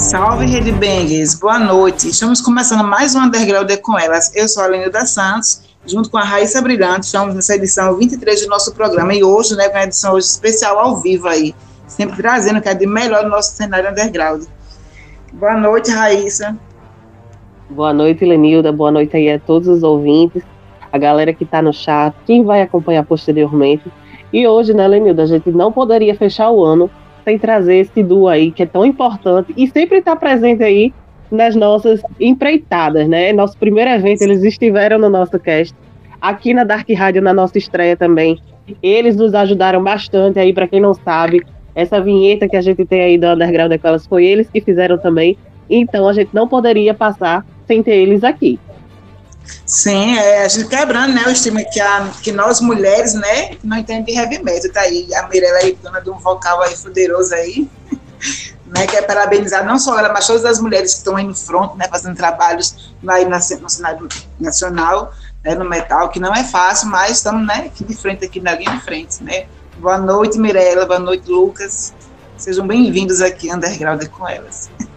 Salve Rede Bangers, boa noite. Estamos começando mais um Underground com elas. Eu sou a Lenilda Santos, junto com a Raíssa Brilhante. Estamos nessa edição 23 do nosso programa e hoje, né, com a edição hoje especial ao vivo aí, sempre trazendo o que é de melhor no nosso cenário underground. Boa noite, Raíssa. Boa noite, Lenilda. Boa noite aí a todos os ouvintes, a galera que está no chat, quem vai acompanhar posteriormente. E hoje, né, Lenilda, a gente não poderia fechar o ano trazer esse duo aí que é tão importante e sempre está presente aí nas nossas empreitadas, né? Nosso primeiro evento, eles estiveram no nosso cast, aqui na Dark Rádio, na nossa estreia também. Eles nos ajudaram bastante aí, para quem não sabe, essa vinheta que a gente tem aí do Underground Equalas foi eles que fizeram também. Então a gente não poderia passar sem ter eles aqui. Sim, é, a gente quebrando, né, o estima que, a, que nós mulheres, né, não entendemos de heavy metal, tá aí, a Mirella aí, dona de um vocal aí fuderoso aí, né, quer parabenizar não só ela, mas todas as mulheres que estão aí no front, né, fazendo trabalhos aí na, no cenário nacional, né, no metal, que não é fácil, mas estamos, né, aqui de frente, aqui na linha de frente, né. Boa noite, Mirella, boa noite, Lucas, sejam bem-vindos aqui, Underground com elas.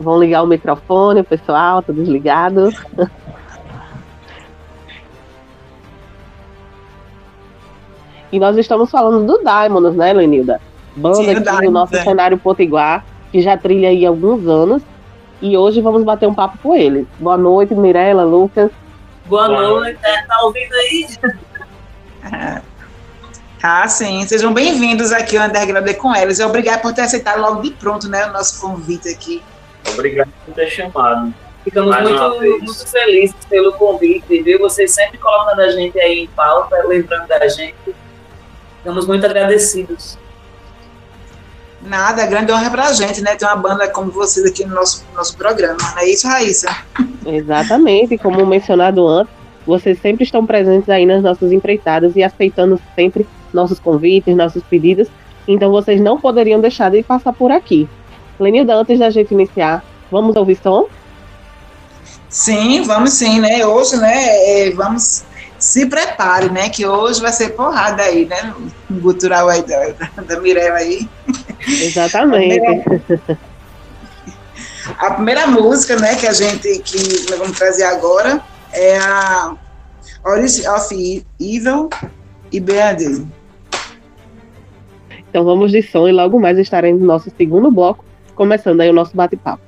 Vão ligar o microfone, o pessoal, tá desligado. e nós estamos falando do Diamonds, né, Lenilda? Banda Sim, aqui no nosso é. cenário potiguar, que já trilha aí há alguns anos. E hoje vamos bater um papo com eles. Boa noite, Mirella, Lucas. Boa, Boa noite, noite. tá ouvindo aí? Ah, sim. Sejam bem-vindos aqui ao Underground com eles. E obrigado por ter aceitado logo de pronto né, o nosso convite aqui. Obrigado por ter chamado. Ficamos muito, muito felizes pelo convite, viu? Vocês sempre colocando a gente aí em pauta, lembrando da gente. Ficamos muito agradecidos. Nada, grande honra pra gente, né? Ter uma banda como vocês aqui no nosso, nosso programa. Não é isso, Raíssa? Exatamente. Como mencionado antes, vocês sempre estão presentes aí nas nossas empreitadas e aceitando sempre nossos convites, nossos pedidos. Então vocês não poderiam deixar de passar por aqui. Lenilda, antes da gente iniciar, vamos ouvir som? Sim, vamos sim, né? Hoje, né, é, vamos se prepare, né? Que hoje vai ser porrada aí, né? No gutural aí da, da Mirella aí. Exatamente. A primeira, a primeira, música, né, que a gente que nós vamos trazer agora é a Origin of Evil e BAD. Então vamos de som e logo mais estaremos no nosso segundo bloco começando aí o nosso bate-papo.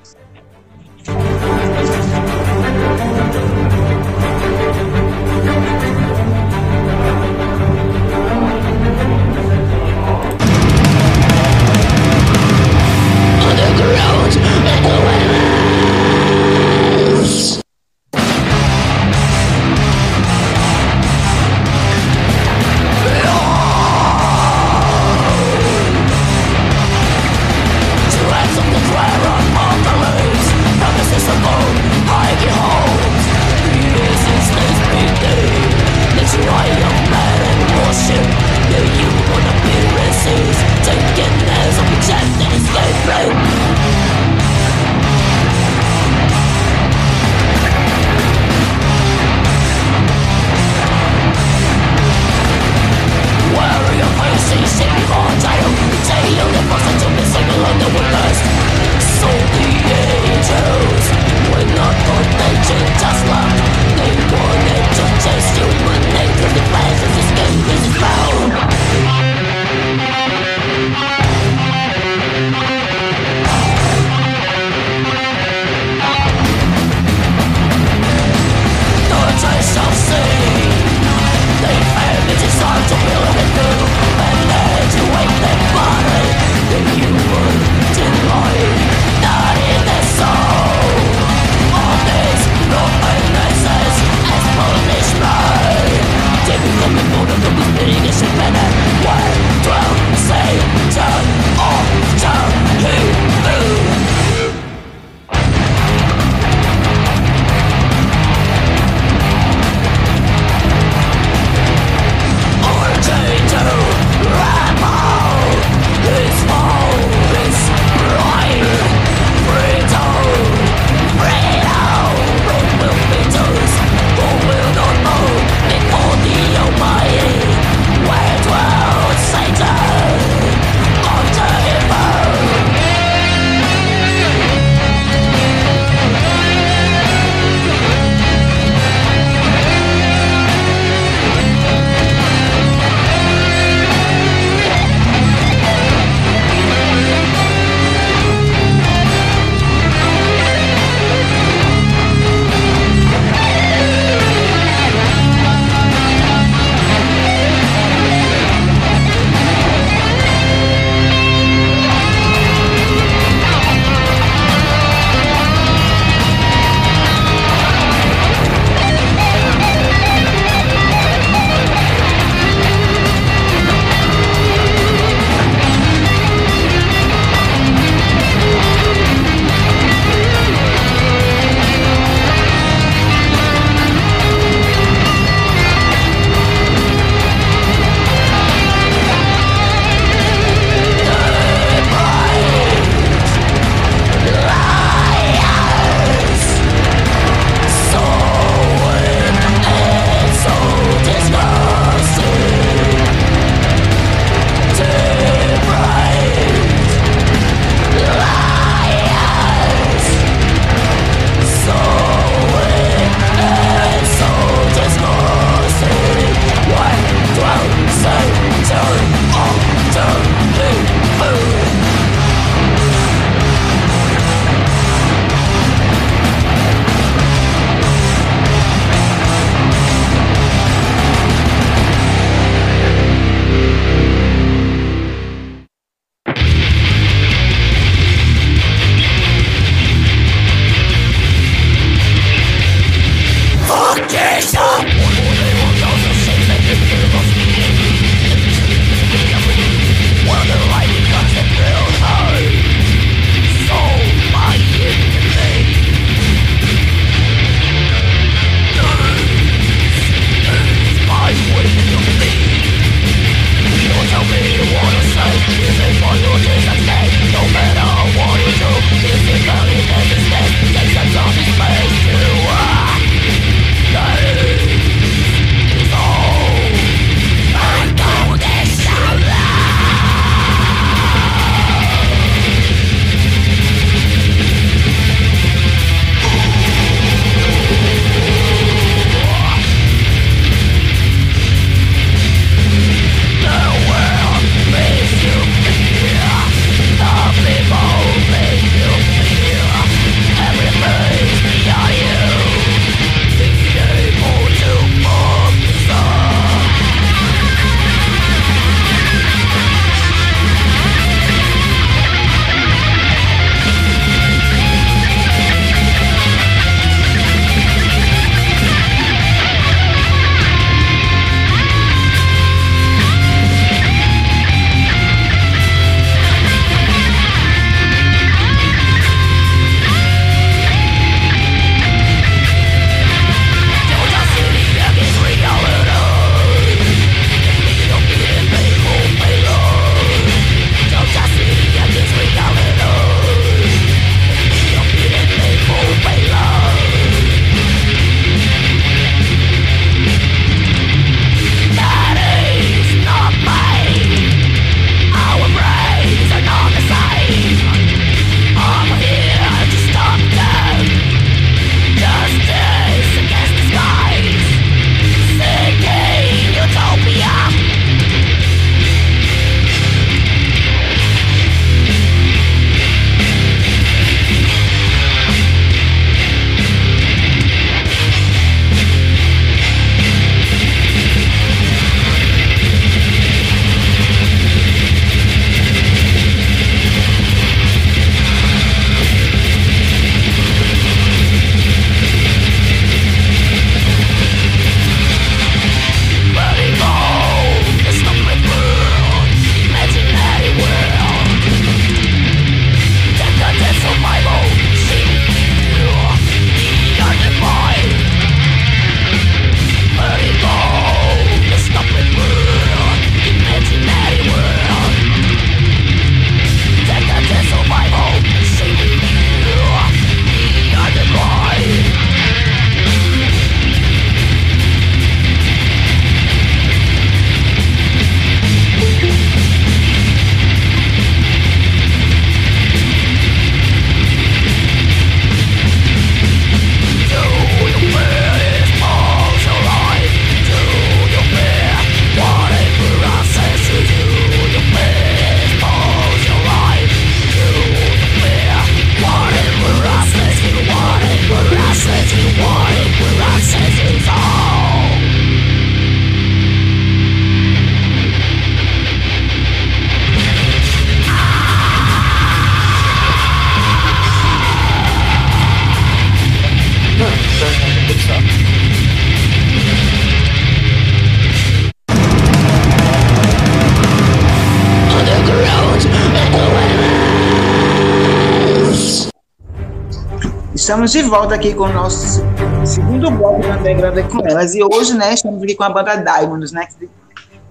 Estamos de volta aqui com o nosso segundo bloco da Underground com elas. E hoje, né, estamos aqui com a banda Diamonds, né,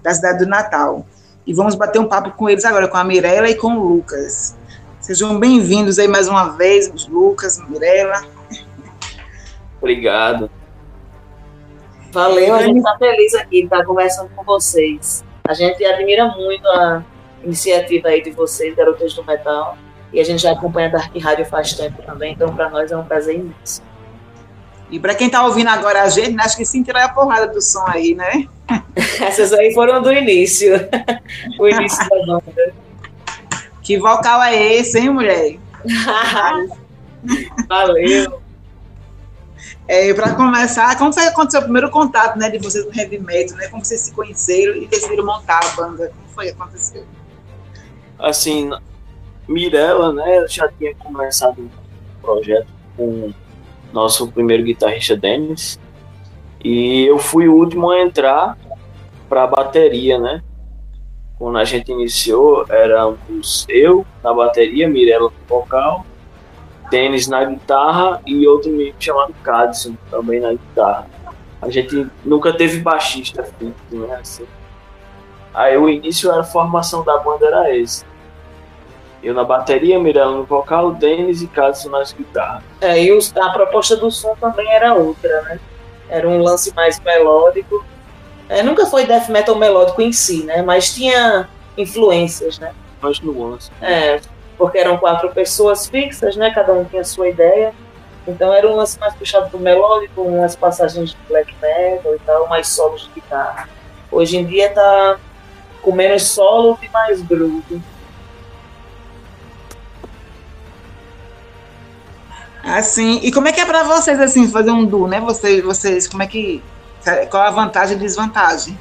da cidade do Natal. E vamos bater um papo com eles agora, com a Mirella e com o Lucas. Sejam bem-vindos aí mais uma vez, Lucas, Mirella. Obrigado. Valeu, a gente está feliz aqui de estar conversando com vocês. A gente admira muito a iniciativa aí de vocês, Garotas do Metal. E a gente já acompanha a Dark Rádio faz tempo também, então para nós é um prazer imenso. E para quem está ouvindo agora a gente, acho que sentirá a porrada do som aí, né? Essas aí foram do início. o início da banda. Que vocal é esse, hein, mulher? Valeu. É, para começar, como foi aconteceu o primeiro contato né, de vocês no heavy metal, né? Como vocês se conheceram e decidiram montar a banda? Como foi que aconteceu? Assim, Mirella, né, já tinha começado um projeto com nosso primeiro guitarrista Dennis. E eu fui o último a entrar para a bateria, né? Quando a gente iniciou, éramos eu na bateria, Mirella no vocal, Denis na guitarra e outro menino chamado Cadson também na guitarra. A gente nunca teve baixista né? Assim. Aí o início era a formação da banda era esse. Eu na bateria, Mirella no vocal, Denis e Cadson nas guitarras. É, e os, a proposta do som também era outra, né? Era um lance mais melódico. É, nunca foi death metal melódico em si, né? Mas tinha influências, né? Mais nuances. É, porque eram quatro pessoas fixas, né? Cada um tinha sua ideia. Então era um lance mais puxado pro melódico, umas passagens de black metal e tal, mais solos de guitarra. Hoje em dia tá com menos solo e mais groove. Assim, e como é que é para vocês assim fazer um duo, né? Vocês, vocês, como é que qual a vantagem e desvantagem?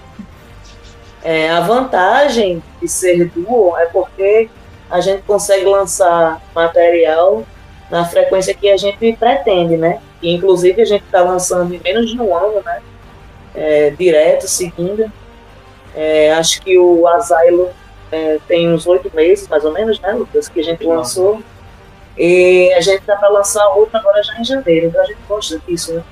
É, a vantagem de ser duo é porque a gente consegue lançar material na frequência que a gente pretende, né? E, inclusive a gente está lançando em menos de um ano, né? É, direto, seguindo. É, acho que o Asylum é, tem uns oito meses, mais ou menos, né, Lucas, que a gente lançou. E a gente está para lançar outro agora já em janeiro. Então a gente gosta disso, né?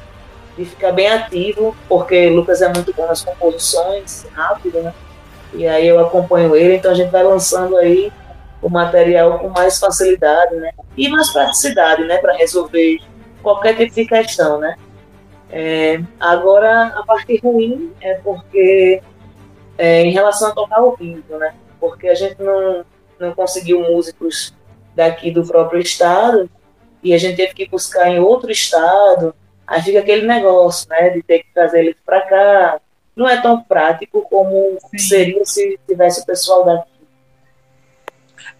De ficar bem ativo, porque Lucas é muito bom nas composições, rápido, né? E aí eu acompanho ele, então a gente vai lançando aí o material com mais facilidade, né? E mais praticidade, né? Para resolver qualquer tipo de questão, né? É, agora, a parte ruim é porque, é, em relação a tocar ao vivo, né? Porque a gente não, não conseguiu músicos daqui do próprio estado e a gente teve que buscar em outro estado. Aí fica aquele negócio, né? De ter que trazer eles para cá. Não é tão prático como Sim. seria se tivesse o pessoal daqui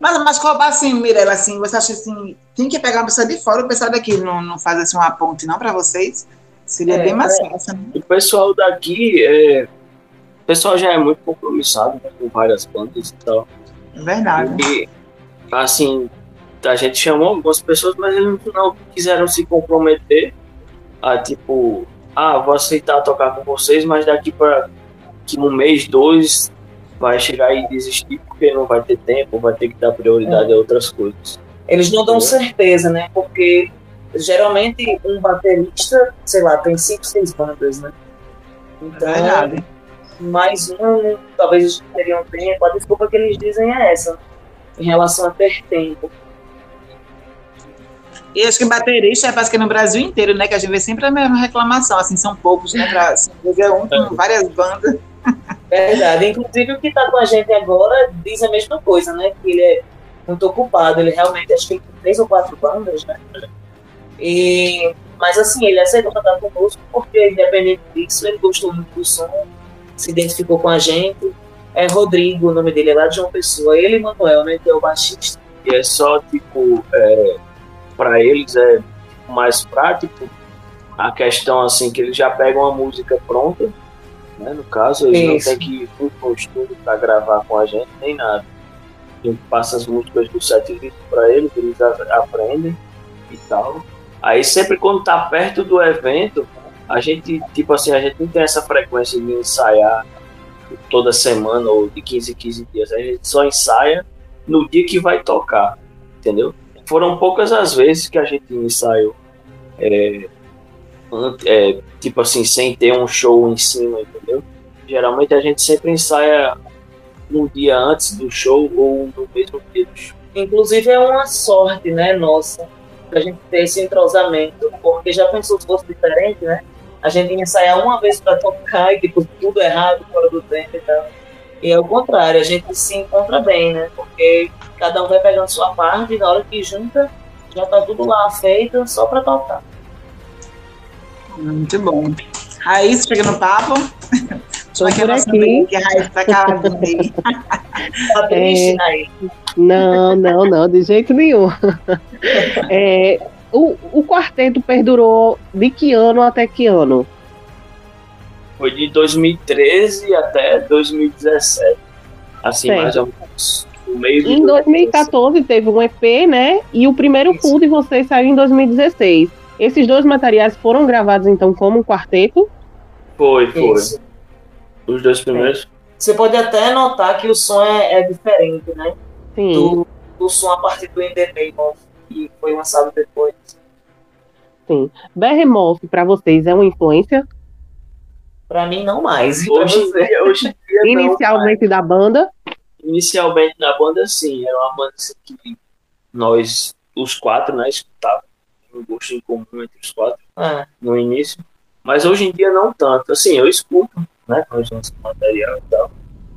mas, mas qual, assim, Mirella, assim, você acha assim, tem que pegar uma pessoa de fora, o pessoal daqui não, não faz assim uma ponte não para vocês? Seria é, bem mais é. fácil, né? O pessoal daqui, é, o pessoal já é muito compromissado né, com várias bandas e tal. É verdade. E, assim, a gente chamou algumas pessoas, mas eles não quiseram se comprometer a, tipo, ah, vou aceitar tocar com vocês, mas daqui para um mês, dois, vai chegar e desistir porque não vai ter tempo, vai ter que dar prioridade é. a outras coisas. Eles não dão certeza, né? Porque geralmente um baterista, sei lá, tem cinco, seis bandas, né? Então, é verdade. mais um, talvez eles teriam tempo. A desculpa que eles dizem é essa, em relação a ter tempo. E acho que baterista é que no Brasil inteiro, né? Que a gente vê sempre a mesma reclamação, assim, são poucos, né? Pra assim, ver um com é. várias bandas. Verdade. Inclusive, o que está com a gente agora diz a mesma coisa, né? Que ele é muito ocupado. Ele realmente, acho que ele tem três ou quatro bandas, né? E, mas, assim, ele aceitou cantar conosco porque, independente disso, ele gostou muito do som, se identificou com a gente. É Rodrigo, o nome dele é lá de João Pessoa. Ele e Manuel, né? Que é o baixista. E é só, tipo, é, para eles é mais prático a questão, assim, que eles já pegam a música pronta né? No caso, eles Isso. não têm que ir pro estúdio para gravar com a gente, nem nada. A gente passa as músicas do setlist para eles, eles aprendem e tal. Aí sempre quando tá perto do evento, a gente, tipo assim, a gente não tem essa frequência de ensaiar toda semana ou de 15 em 15 dias. A gente só ensaia no dia que vai tocar, entendeu? Foram poucas as vezes que a gente ensaiou. É, é, tipo assim, sem ter um show em cima, entendeu? Geralmente a gente sempre ensaia um dia antes do show ou no mesmo dia do show. Inclusive é uma sorte, né, nossa, a gente ter esse entrosamento, porque já pensou se fosse diferente, né? A gente ia ensaiar uma vez para tocar e tipo, tudo errado, fora do tempo e tal. E é o contrário, a gente se encontra bem, né? Porque cada um vai pegando sua parte e na hora que junta, já tá tudo lá feito só para tocar. Muito bom. Raíssa, chega no papo. Estou por aqui. Que a Raíssa tá calada aí. tá triste, é... Não, não, não, de jeito nenhum. É, o, o quarteto perdurou de que ano até que ano? Foi de 2013 até 2017. Assim, certo. mais ou menos. meio em 2014 teve um EP, né? E o primeiro Isso. full de vocês saiu em 2016. Esses dois materiais foram gravados então como um quarteto? Foi, foi. Isso. Os dois primeiros. Você pode até notar que o som é, é diferente, né? Sim. Do, do som a partir do Name of, que foi lançado depois. Sim. Behemoth, para vocês, é uma influência? Para mim, não mais. Hoje, dia, hoje dia Inicialmente da banda? Inicialmente da banda, sim. Era uma banda assim, que nós, os quatro, né, escutávamos. Um gosto em comum entre os quatro é. no início. Mas hoje em dia, não tanto. Assim, eu escuto, né, nós lançamos material e tal,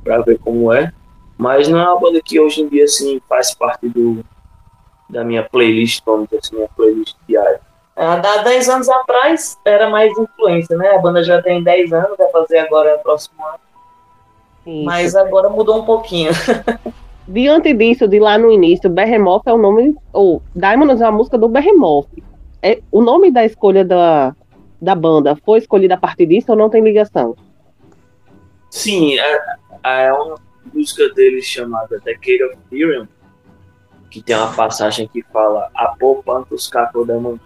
pra ver como é. Mas não é uma banda que hoje em dia, assim, faz parte do, da minha playlist, vamos dizer assim, minha playlist diária. Há 10 anos atrás era mais influência, né? A banda já tem 10 anos, vai fazer agora o próximo ano. Isso. Mas agora mudou um pouquinho. Diante disso, de lá no início, Behemoth é o nome. Ou Diamonds é a música do Behemoth. É, o nome da escolha da, da banda foi escolhido a partir disso ou não tem ligação? Sim, é, é uma música deles chamada Decade of Ethereum, que tem uma passagem que fala Apopantos Cacodemons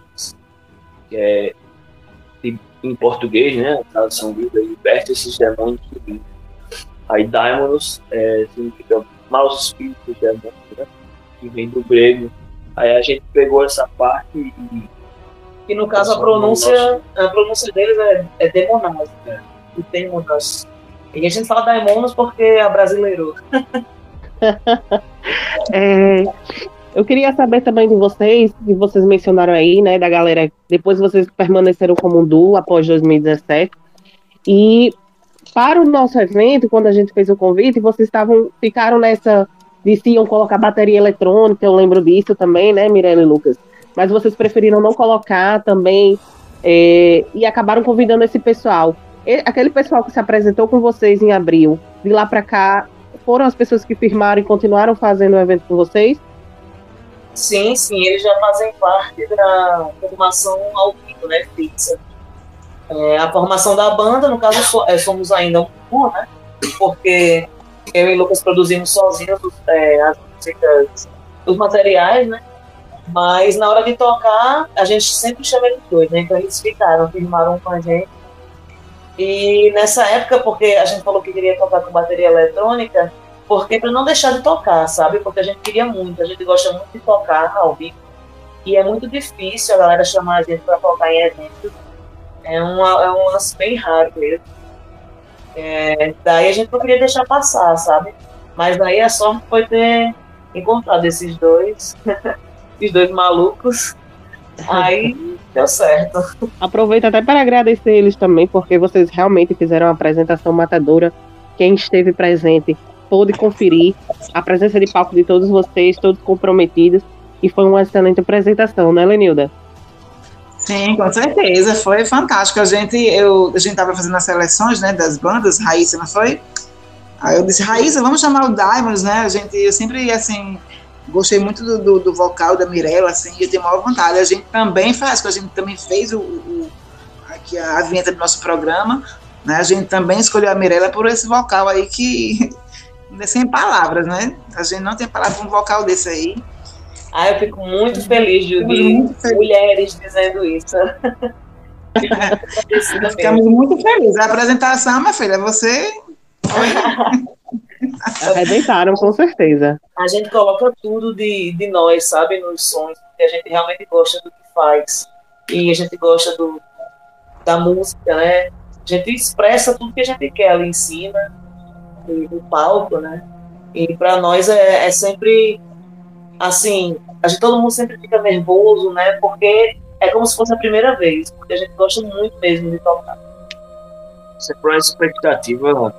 que é em português, né? A tradução livre, liberta esses demônios do mundo. Aí Daimonos é, significa maus espíritos demônios, né? Que vem do grego. Aí a gente pegou essa parte e. E no caso a pronúncia, a pronúncia deles é, é demonas, né? E demonas. E a gente fala daimonos porque é brasileiro. é, eu queria saber também de vocês, que vocês mencionaram aí, né, da galera, depois vocês permaneceram como um duo após 2017. E para o nosso evento, quando a gente fez o convite, vocês estavam ficaram nessa de se iam colocar bateria eletrônica, eu lembro disso também, né, Mirelle e Lucas? Mas vocês preferiram não colocar também é, e acabaram convidando esse pessoal. E, aquele pessoal que se apresentou com vocês em abril, de lá para cá, foram as pessoas que firmaram e continuaram fazendo o evento com vocês? Sim, sim, eles já fazem parte da formação ao vivo, né, fixa. É, a formação da banda, no caso, é, somos ainda um grupo, né, porque eu e Lucas produzimos sozinhos é, as músicas, os materiais, né, mas na hora de tocar, a gente sempre chama eles dois, né, então eles ficaram, firmaram com a gente. E nessa época, porque a gente falou que queria tocar com bateria eletrônica, porque para não deixar de tocar, sabe? Porque a gente queria muito, a gente gosta muito de tocar ao vivo. E é muito difícil a galera chamar a gente para tocar em eventos. É, uma, é um lance bem raro mesmo. É, daí a gente não queria deixar passar, sabe? Mas daí a sorte foi ter encontrado esses dois, esses dois malucos. Aí deu certo. Aproveito até para agradecer eles também, porque vocês realmente fizeram uma apresentação matadora. Quem esteve presente pôde conferir a presença de palco de todos vocês, todos comprometidos, e foi uma excelente apresentação, né, Lenilda? Sim, com certeza, foi fantástico. A gente, eu, a gente estava fazendo as seleções, né, das bandas, Raíssa, não foi? Aí eu disse, Raíssa, vamos chamar o Diamonds, né? A gente, eu sempre, assim, gostei muito do, do, do vocal da Mirella, assim, eu tenho maior vontade. A gente também faz, a gente também fez o, o aqui a, vinheta do nosso programa, né? A gente também escolheu a Mirella por esse vocal aí que sem palavras, né? A gente não tem palavra para um vocal desse aí. Ah, eu fico muito feliz de ouvir mulheres dizendo isso. Ficamos muito felizes. A apresentação, minha filha, você. Arrebentaram, com certeza. A gente coloca tudo de, de nós, sabe, nos sons, porque a gente realmente gosta do que faz. E a gente gosta do, da música, né? A gente expressa tudo que a gente quer ali em cima do palco, né? E para nós é, é, sempre assim, a gente, todo mundo sempre fica nervoso, né? Porque é como se fosse a primeira vez, porque a gente gosta muito mesmo de tocar. Sempre uma expectativa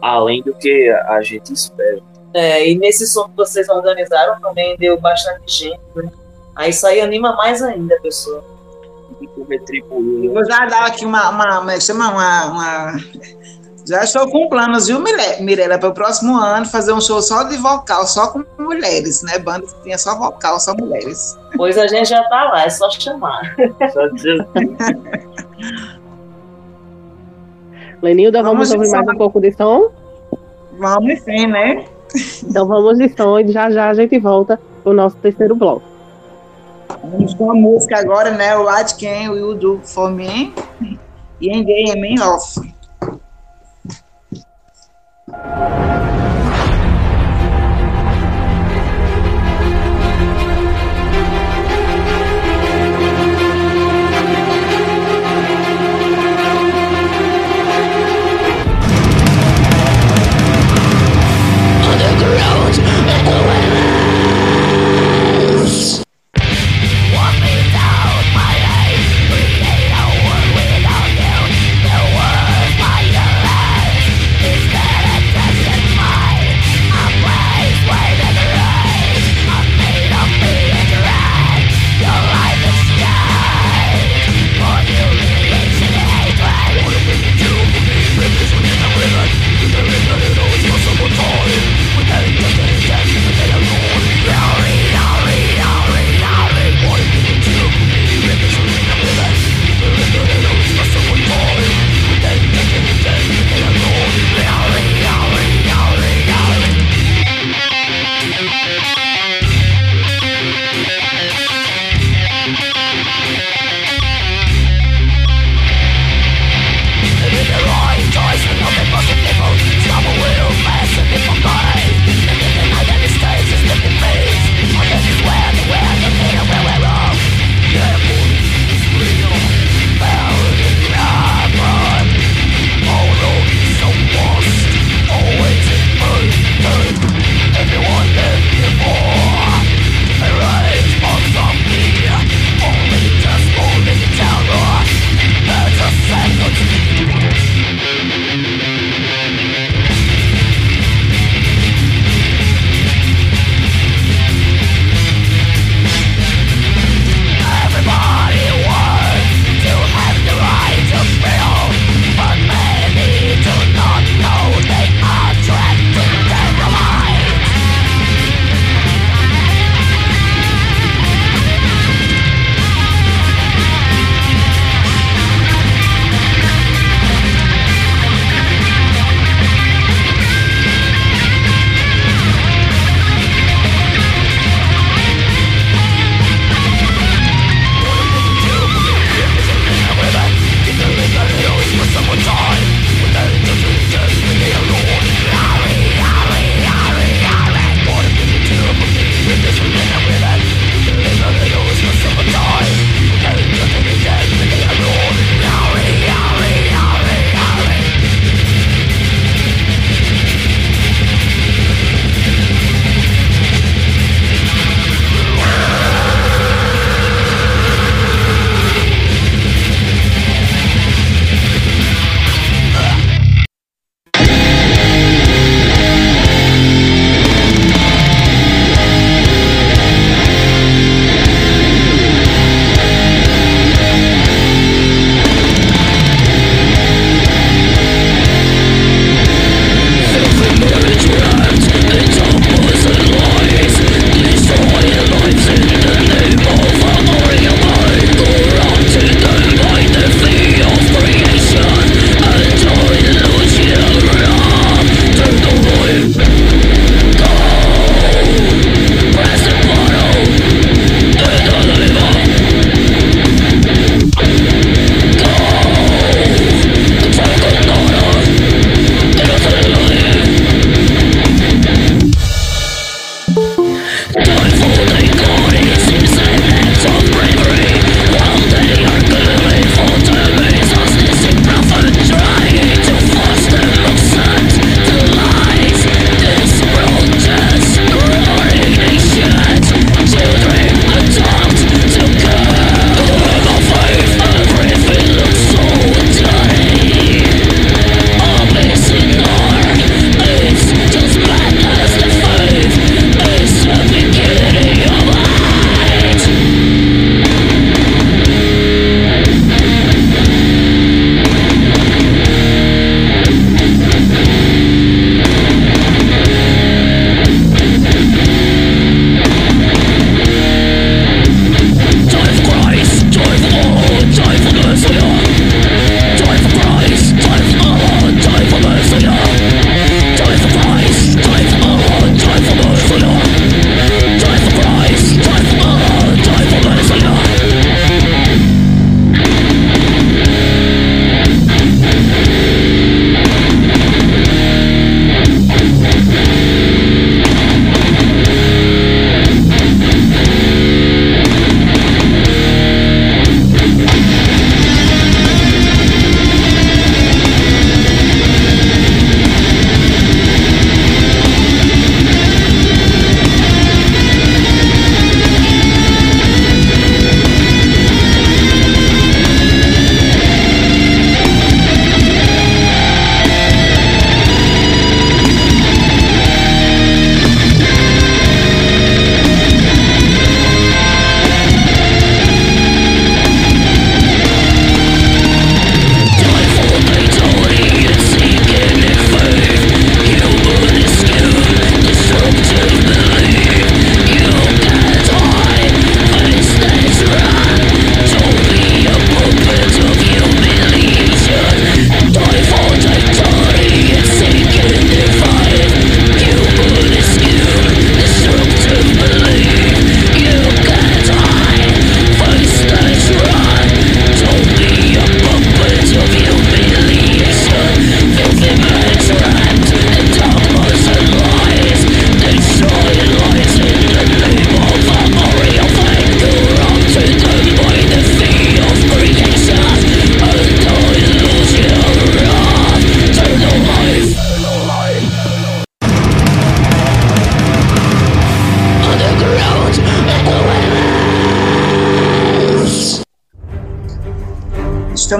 além do que a gente espera. É, e nesse som que vocês organizaram também deu bastante gente, né? Aí isso aí anima mais ainda a pessoa. Vou já dar aqui uma, uma, uma, uma, uma já estou com planos, viu, Mirella, para o próximo ano fazer um show só de vocal, só com mulheres, né? Banda que tinha só vocal, só mulheres. Pois a gente já tá lá, é só chamar. Só dizer. Lenilda, vamos, vamos ouvir mais um pouco de som? Vamos sim, né? Então vamos de som e já já a gente volta para o nosso terceiro bloco. Vamos com a música agora, né? O What Can You Do For Me? e em game em off.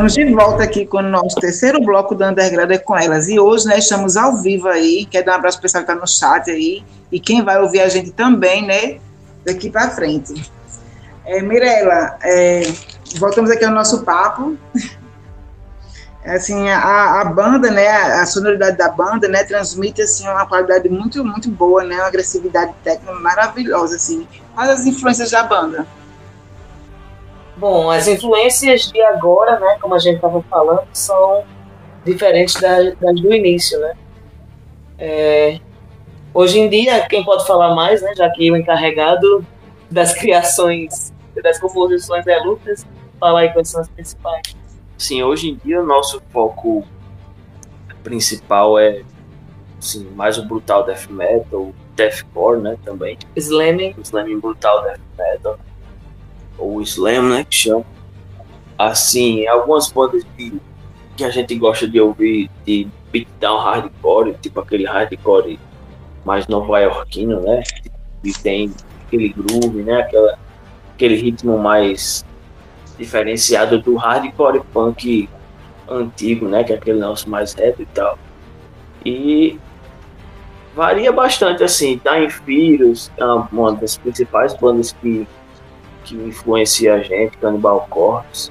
Estamos de volta aqui com o nosso terceiro bloco do Underground é com elas. E hoje, né, estamos ao vivo aí. Quero dar um abraço para pessoal que está no chat aí. E quem vai ouvir a gente também, né, daqui para frente. É, Mirela, é, voltamos aqui ao nosso papo. Assim, a, a banda, né, a sonoridade da banda, né, transmite, assim, uma qualidade muito, muito boa, né, uma agressividade técnica maravilhosa, assim. Quais as influências da banda? Bom, as influências de agora, né, como a gente estava falando, são diferentes das, das do início, né? É, hoje em dia, quem pode falar mais, né, já que o encarregado das criações, das composições é Lucas, fala aí quais são as principais. Sim, hoje em dia o nosso foco principal é sim, mais o brutal death metal, deathcore, né, também. Slamming. Slamming brutal death metal ou Slam, né, que chama. Assim, algumas bandas que, que a gente gosta de ouvir de beatdown hardcore, tipo aquele hardcore mais nova-iorquino, né, e tem aquele groove, né, aquela, aquele ritmo mais diferenciado do hardcore punk antigo, né, que é aquele nosso mais reto e tal. E varia bastante, assim, tá em Fears, é uma das principais bandas que que influencia a gente, Cannibal Corpse,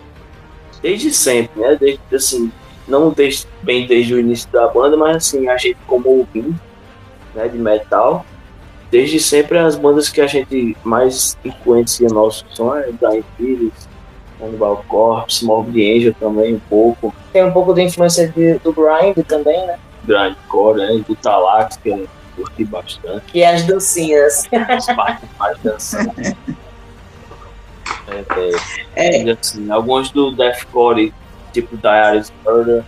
desde sempre, né? Desde assim, não desde, bem desde o início da banda, mas assim, a gente como ouvinte, né, de metal, desde sempre as bandas que a gente mais influencia nosso som é Dying Fears, Cannibal Corpse, Morbid Angel também um pouco. Tem um pouco de influência de, do grind também, né? Grindcore, né? Do Talax, que eu curti bastante. E as dancinhas. As partes mais dançantes. É, é, assim, alguns do Deathcore, tipo Diaries Murder,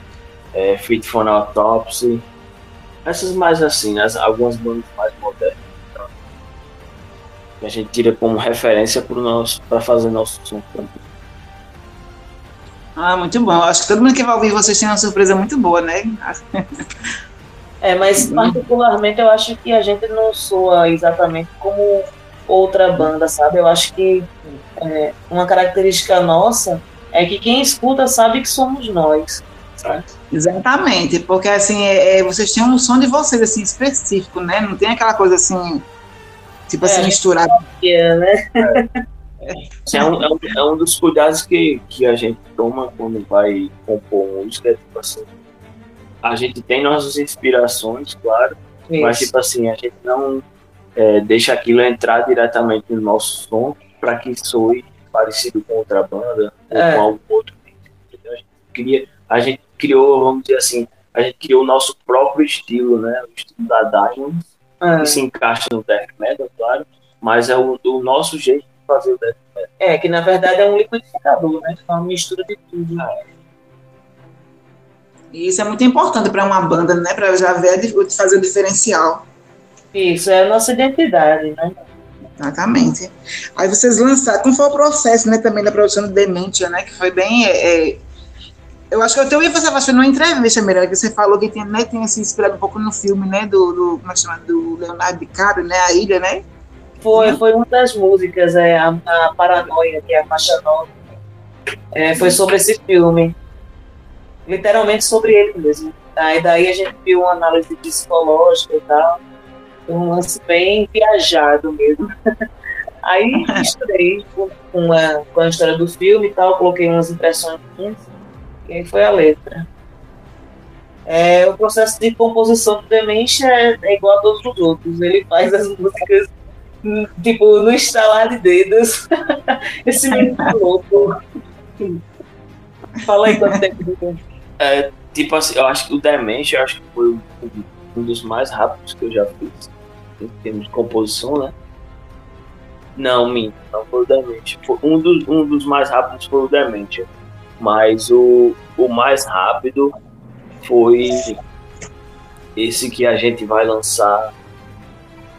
é, Fit for Autopsy. Essas mais assim, as, algumas bandas mais modernas. Então, que a gente tira como referência para fazer nosso som também. Ah, muito bom. Acho que todo mundo que vai ouvir vocês tem uma surpresa muito boa, né? É, mas particularmente eu acho que a gente não soa exatamente como outra banda, sabe? Eu acho que é, uma característica nossa é que quem escuta sabe que somos nós. Sabe? Exatamente, porque assim, é, é, vocês têm um som de vocês assim específico, né? Não tem aquela coisa assim, tipo assim, é, misturada. É, né? É, um, é, um, é um dos cuidados que, que a gente toma quando vai compor música, tipo assim, a gente tem nossas inspirações, claro, Isso. mas tipo assim, a gente não é, deixa aquilo entrar diretamente no nosso som para que soe parecido com outra banda é. ou com algum outro. A gente, cria, a gente criou, vamos dizer assim, a gente criou o nosso próprio estilo, né? O estilo da Diamonds, é. que se encaixa no death metal, claro, mas é o, o, nosso jeito de fazer o death metal. É, que na verdade é um liquidificador, né? É uma mistura de tudo. Né? E isso é muito importante para uma banda, né? Para já ver fazer o diferencial. Isso, é a nossa identidade, né? Exatamente. Aí vocês lançaram, como foi o processo, né, também da produção do Dementia, né, que foi bem... É, é eu acho que eu até ouvi você fazendo uma entrevista, Mirella, que você falou que tem, né, tem se inspirado um pouco no filme, né, do, do, como é chama, do Leonardo DiCaprio, né, A Ilha, né? Foi, foi uma das músicas, é, a, a Paranoia, que é a faixa nova. É, foi sobre esse filme. Literalmente sobre ele mesmo. Aí daí a gente viu uma análise psicológica e tal um lance bem viajado mesmo. Aí misturei com a, com a história do filme e tal, coloquei umas impressões e aí foi a letra. É, o processo de composição do Demente é, é, igual a todos os outros. Ele faz as músicas tipo no estalar de dedos. Esse menino tá louco. Fala aí quanto tempo. É, tipo assim, eu acho que o Demente, eu acho que foi um dos mais rápidos que eu já fiz em termos de composição, né? Não, minto, não foi o Demente. Um dos, um dos mais rápidos foi o Demente. Mas o, o mais rápido foi esse que a gente vai lançar.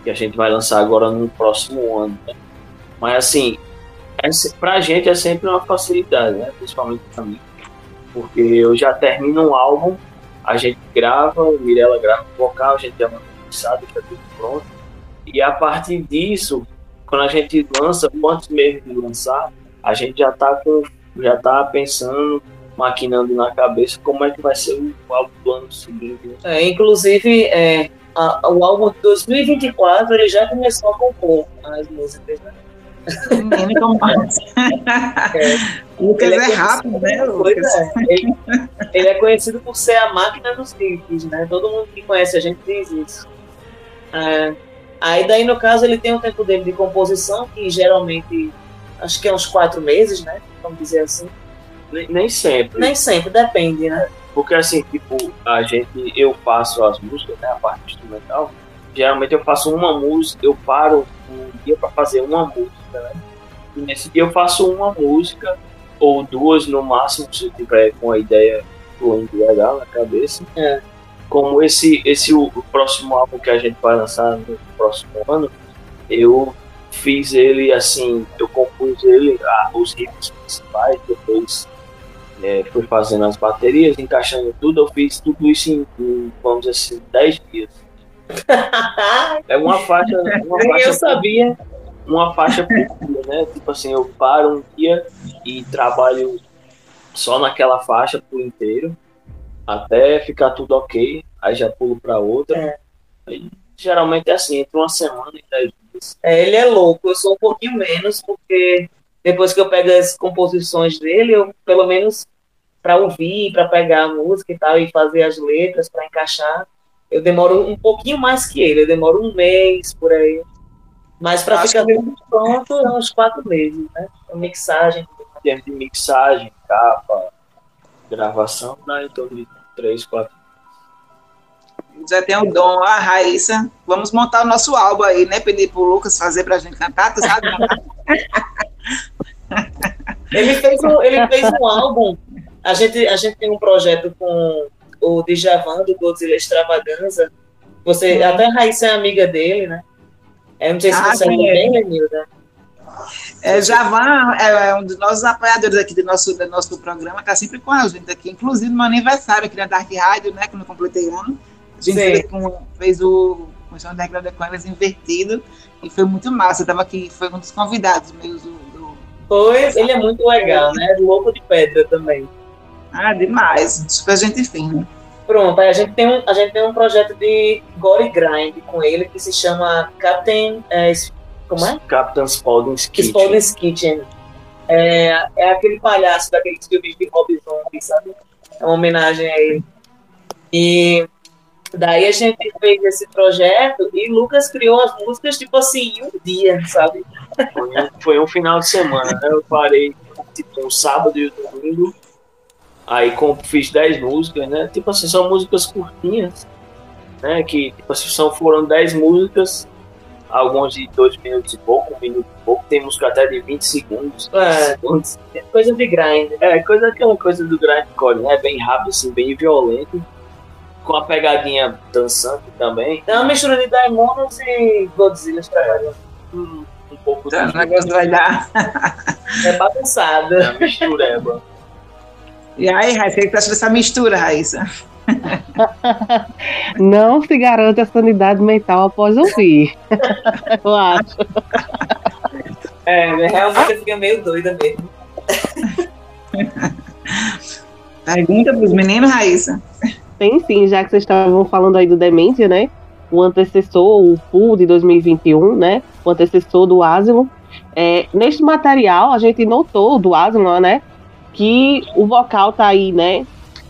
Que a gente vai lançar agora no próximo ano. Né? Mas assim, é, pra gente é sempre uma facilidade, né? Principalmente pra mim. Porque eu já termino um álbum, a gente grava, o Mirella grava o vocal, a gente já manda mixado, já tudo pronto. E a partir disso, quando a gente lança, antes mesmo de lançar, a gente já está com, já tá pensando maquinando na cabeça como é que vai ser o álbum do ano seguinte. Né? É, inclusive, é, a, o álbum de 2024 ele já começou a compor as músicas, né? Menino como é. Lucas é, é rápido, né, Lucas? É. Ele, ele, é conhecido por ser a máquina dos riffs, né? Todo mundo que conhece a gente diz isso. É, aí daí, no caso, ele tem um tempo dele de composição, que geralmente, acho que é uns quatro meses, né? Vamos dizer assim. Nem, nem sempre. Nem sempre, depende, né? Porque assim, tipo, a gente, eu faço as músicas, né, a parte instrumental, geralmente eu faço uma música, eu paro um dia para fazer uma música, né? E nesse dia eu faço uma música, ou duas no máximo, se eu tiver com a ideia fluindo legal na cabeça. É. Como esse, esse o, o próximo álbum que a gente vai lançar no próximo ano, eu fiz ele assim, eu compus ele, ah, os riffs principais, depois é, fui fazendo as baterias, encaixando tudo, eu fiz tudo isso em, em vamos dizer assim, 10 dias. É uma faixa. Uma faixa eu sabia. Uma faixa por dia, né? Tipo assim, eu paro um dia e trabalho só naquela faixa por inteiro, até ficar tudo ok, aí já pulo para outra. É. Aí, geralmente é assim, entre uma semana e 10 dias. É, ele é louco, eu sou um pouquinho menos, porque depois que eu pego as composições dele, eu pelo menos para ouvir, para pegar a música e tal, e fazer as letras para encaixar. Eu demoro um pouquinho mais que ele, eu demoro um mês por aí. Mas para ficar que... tudo pronto, é uns quatro meses, né? A mixagem. Em termos de mixagem, capa, gravação, dá em torno de três, quatro já tem o dom, a Raíssa. Vamos montar o nosso álbum aí, né? Pedir pro Lucas fazer pra gente cantar, tu sabe? ele, fez um, ele fez um álbum a gente, a gente tem um projeto com o Djavan, do Godzilla Extravaganza. Você, uhum. Até a Raíssa é amiga dele, né? É, não sei se ah, você é bem, Lenilda. É, Javan é, é um dos nossos apoiadores aqui do nosso, do nosso programa, está sempre com a gente aqui, inclusive no meu aniversário aqui na Dark Rádio, né, quando eu completei ano. A gente fez, com, fez o Função da Grande com elas invertido e foi muito massa. Eu tava aqui, foi um dos convidados meus do. do... Foi, ele é muito legal, né? Louco de pedra também. Ah, demais. Super gente fina. Pronto, aí a gente tem um, a gente tem um projeto de Gore Grind com ele que se chama Captain. É, como é? Captain Spaulding's Kitchen. Spaulding's Kitchen. É, é aquele palhaço daqueles filmes de Rob Zombie, sabe? É uma homenagem a ele. E daí a gente fez esse projeto e Lucas criou as músicas, tipo assim, em um dia, sabe? Foi um, foi um final de semana, né? Eu parei tipo um sábado e um domingo Aí fiz 10 músicas, né? Tipo assim, são músicas curtinhas, né? Que tipo assim, são, foram 10 músicas, algumas de 2 minutos e pouco, um minuto e pouco, tem música até de 20 segundos. É, segundos. coisa de grind. É, coisa aquela coisa do grindcore, né? Bem rápido, assim, bem violento. Com a pegadinha dançante também. É uma mistura de Daimonos e Godzilla trabalhando. Hum, um pouco tá, O negócio vai dar. É bagunçado. É uma mistureba. E aí, Raíssa, o que você acha dessa mistura, Raíssa? Não se garante a sanidade mental após ouvir. Eu acho. É, realmente eu fiquei meio doida mesmo. Pergunta para os meninos, Raíssa. Tem sim, já que vocês estavam falando aí do Demência, né? O antecessor, o FUL de 2021, né? O antecessor do Asilo. É, neste material, a gente notou do Asilo, né? Que o vocal tá aí, né?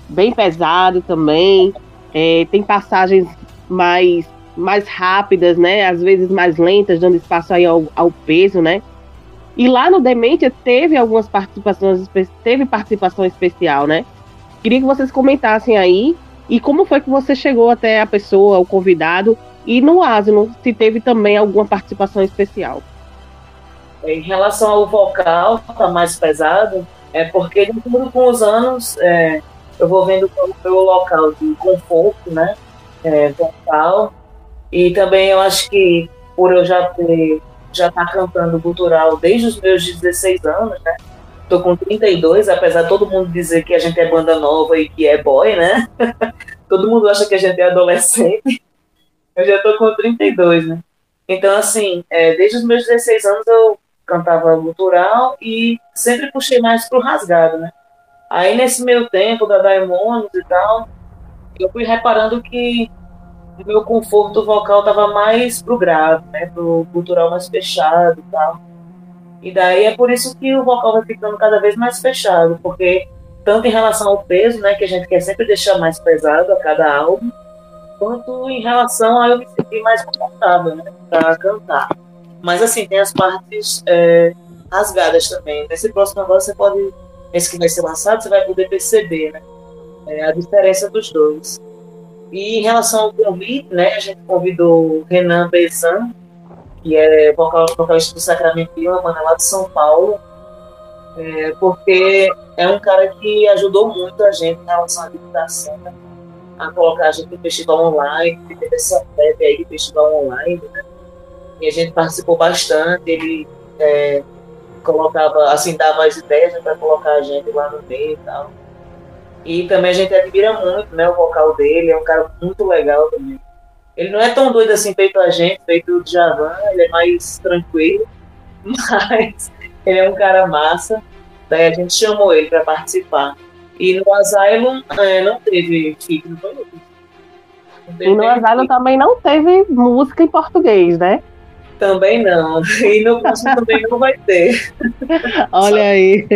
Bem pesado também. É, tem passagens mais, mais rápidas, né? Às vezes mais lentas, dando espaço aí ao, ao peso, né? E lá no Dementia teve algumas participações, teve participação especial, né? Queria que vocês comentassem aí e como foi que você chegou até a pessoa, o convidado, e no Asno, se teve também alguma participação especial. Em relação ao vocal, tá mais pesado, é porque, de acordo com os anos, é, eu vou vendo o local de conforto, né? É, vocal. E também eu acho que por eu já ter já estar tá cantando cultural desde os meus 16 anos, né? Tô com 32, apesar de todo mundo dizer que a gente é banda nova e que é boy, né? todo mundo acha que a gente é adolescente. Eu já tô com 32, né? Então, assim, é, desde os meus 16 anos eu cantava gutural e sempre puxei mais pro rasgado, né? Aí nesse meio tempo da Diamonds e tal, eu fui reparando que o meu conforto vocal estava mais pro grave, né? Pro cultural mais fechado e tal. E daí é por isso que o vocal vai ficando cada vez mais fechado, porque tanto em relação ao peso, né, que a gente quer sempre deixar mais pesado a cada álbum, quanto em relação a eu me sentir mais confortável, né, para cantar. Mas assim, tem as partes é, rasgadas também. Nesse próximo agora você pode, esse que vai ser lançado, você vai poder perceber, né, é, a diferença dos dois. E em relação ao convite, né, a gente convidou Renan Bezan, que é vocal, vocalista do Sacramento, uma banda lá de São Paulo, é, porque é um cara que ajudou muito a gente na relação à divulgação, né? a colocar a gente no festival online, teve essa febre aí de festival online, né? E a gente participou bastante, ele é, colocava, assim, dava as ideias né, para colocar a gente lá no meio e tal. E também a gente admira muito, né, o vocal dele, é um cara muito legal também. Ele não é tão doido assim feito a gente, feito o Javan, ele é mais tranquilo, mas ele é um cara massa. Daí a gente chamou ele para participar. E no Asylum é, não teve fique, não foi E no Asylum também não teve música em português, né? Também não. E no próximo também não vai ter. Olha aí.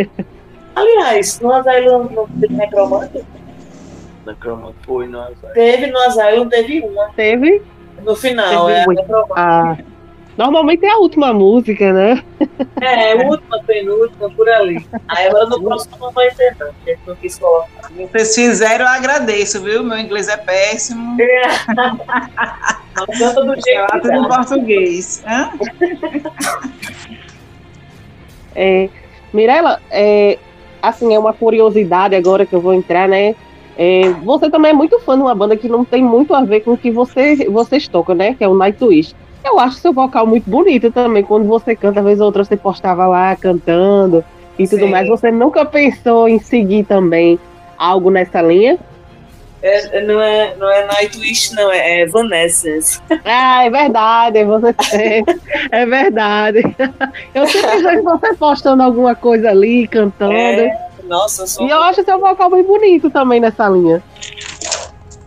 Aliás, no Asylum não teve necromante? Necromante foi no Asylum. Teve no Asylum, teve uma. Teve? No final, teve é necromante. Ah. Normalmente é a última música, né? É, última, penúltima, por ali. Aí agora no próximo não vai ter, não. Gente não quis colocar. Vocês fizeram, eu agradeço, viu? Meu inglês é péssimo. É. Não canta do jeito que tudo em português. Hã? É, Mirella, é, assim, é uma curiosidade agora que eu vou entrar, né? É, você também é muito fã de uma banda que não tem muito a ver com o que você, vocês tocam, né? Que é o Nightwish. Eu acho seu vocal muito bonito também. Quando você canta, vez ou outra você postava lá cantando e tudo Sim. mais. Você nunca pensou em seguir também algo nessa linha? É, não, é, não é Nightwish, não, é Evanescence. Ah, é verdade, você tem. É verdade. Eu sempre vejo você postando alguma coisa ali, cantando. É, nossa, eu sou... E eu acho seu vocal bem bonito também nessa linha.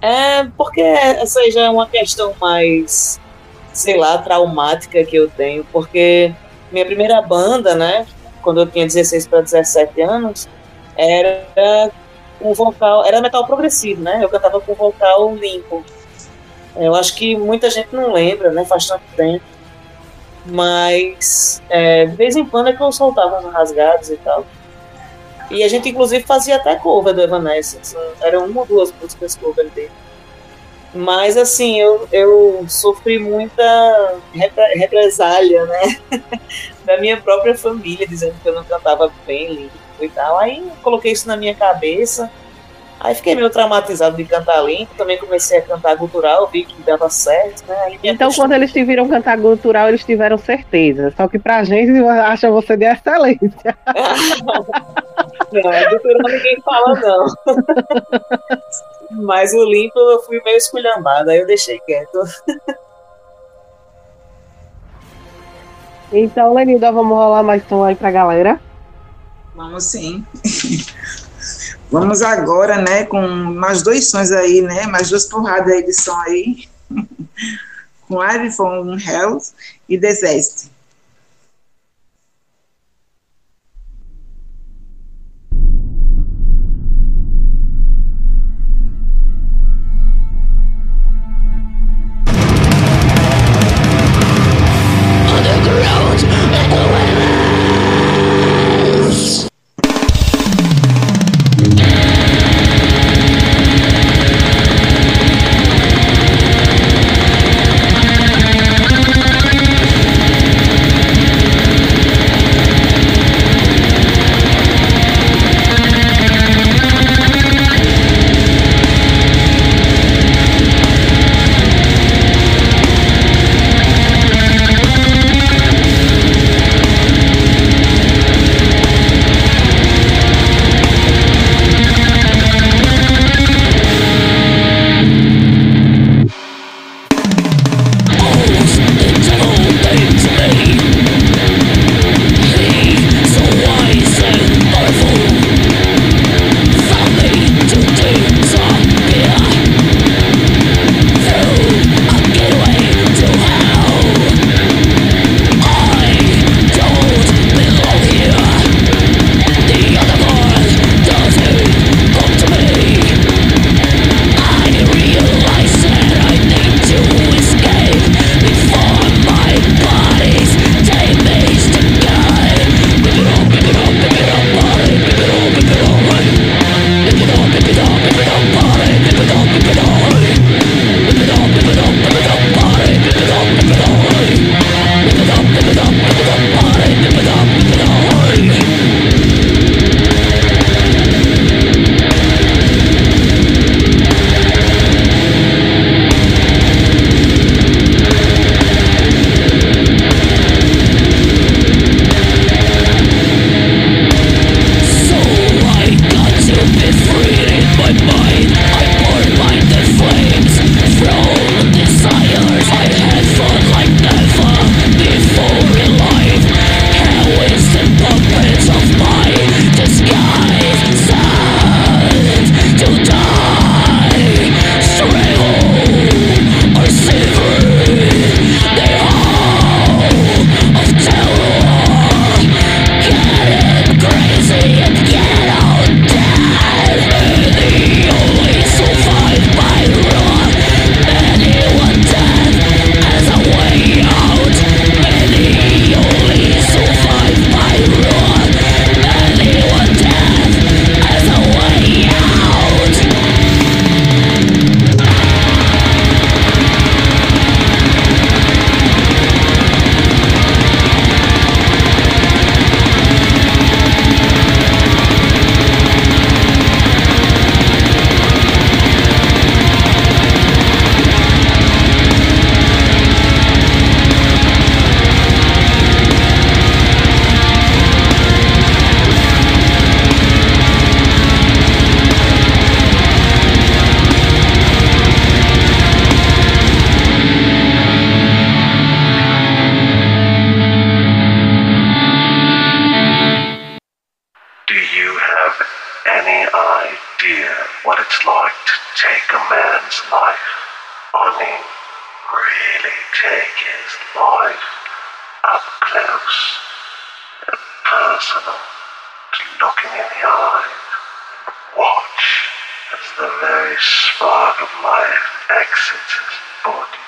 É, porque essa já é uma questão mais sei lá, traumática que eu tenho, porque minha primeira banda, né, quando eu tinha 16 para 17 anos, era um vocal, era metal progressivo, né? Eu cantava com vocal limpo. Eu acho que muita gente não lembra, né? Faz tanto tempo. Mas é, de vez em quando é que eu soltava uns rasgados e tal. E a gente inclusive fazia até cover do Evanescence. Eram uma ou duas músicas cover dele. Mas assim, eu, eu sofri muita represália, né? da minha própria família, dizendo que eu não cantava bem limpo e tal. Aí coloquei isso na minha cabeça. Aí fiquei meio traumatizado de cantar limpo, também comecei a cantar gutural, vi que dava certo, né? Então, quando eles te viram cantar gutural, eles tiveram certeza. Só que pra gente, acha você de excelência. não, é ninguém fala, não. Mas o limpo eu fui meio esculhambado, aí eu deixei quieto. Então, Lenilda, vamos rolar mais som aí pra galera? Vamos sim. Vamos agora, né, com mais dois sons aí, né, mais duas porradas aí de som aí, com iPhone Health e Deseste. Up close and personal to look in the eye watch as the very spark of life exits his body.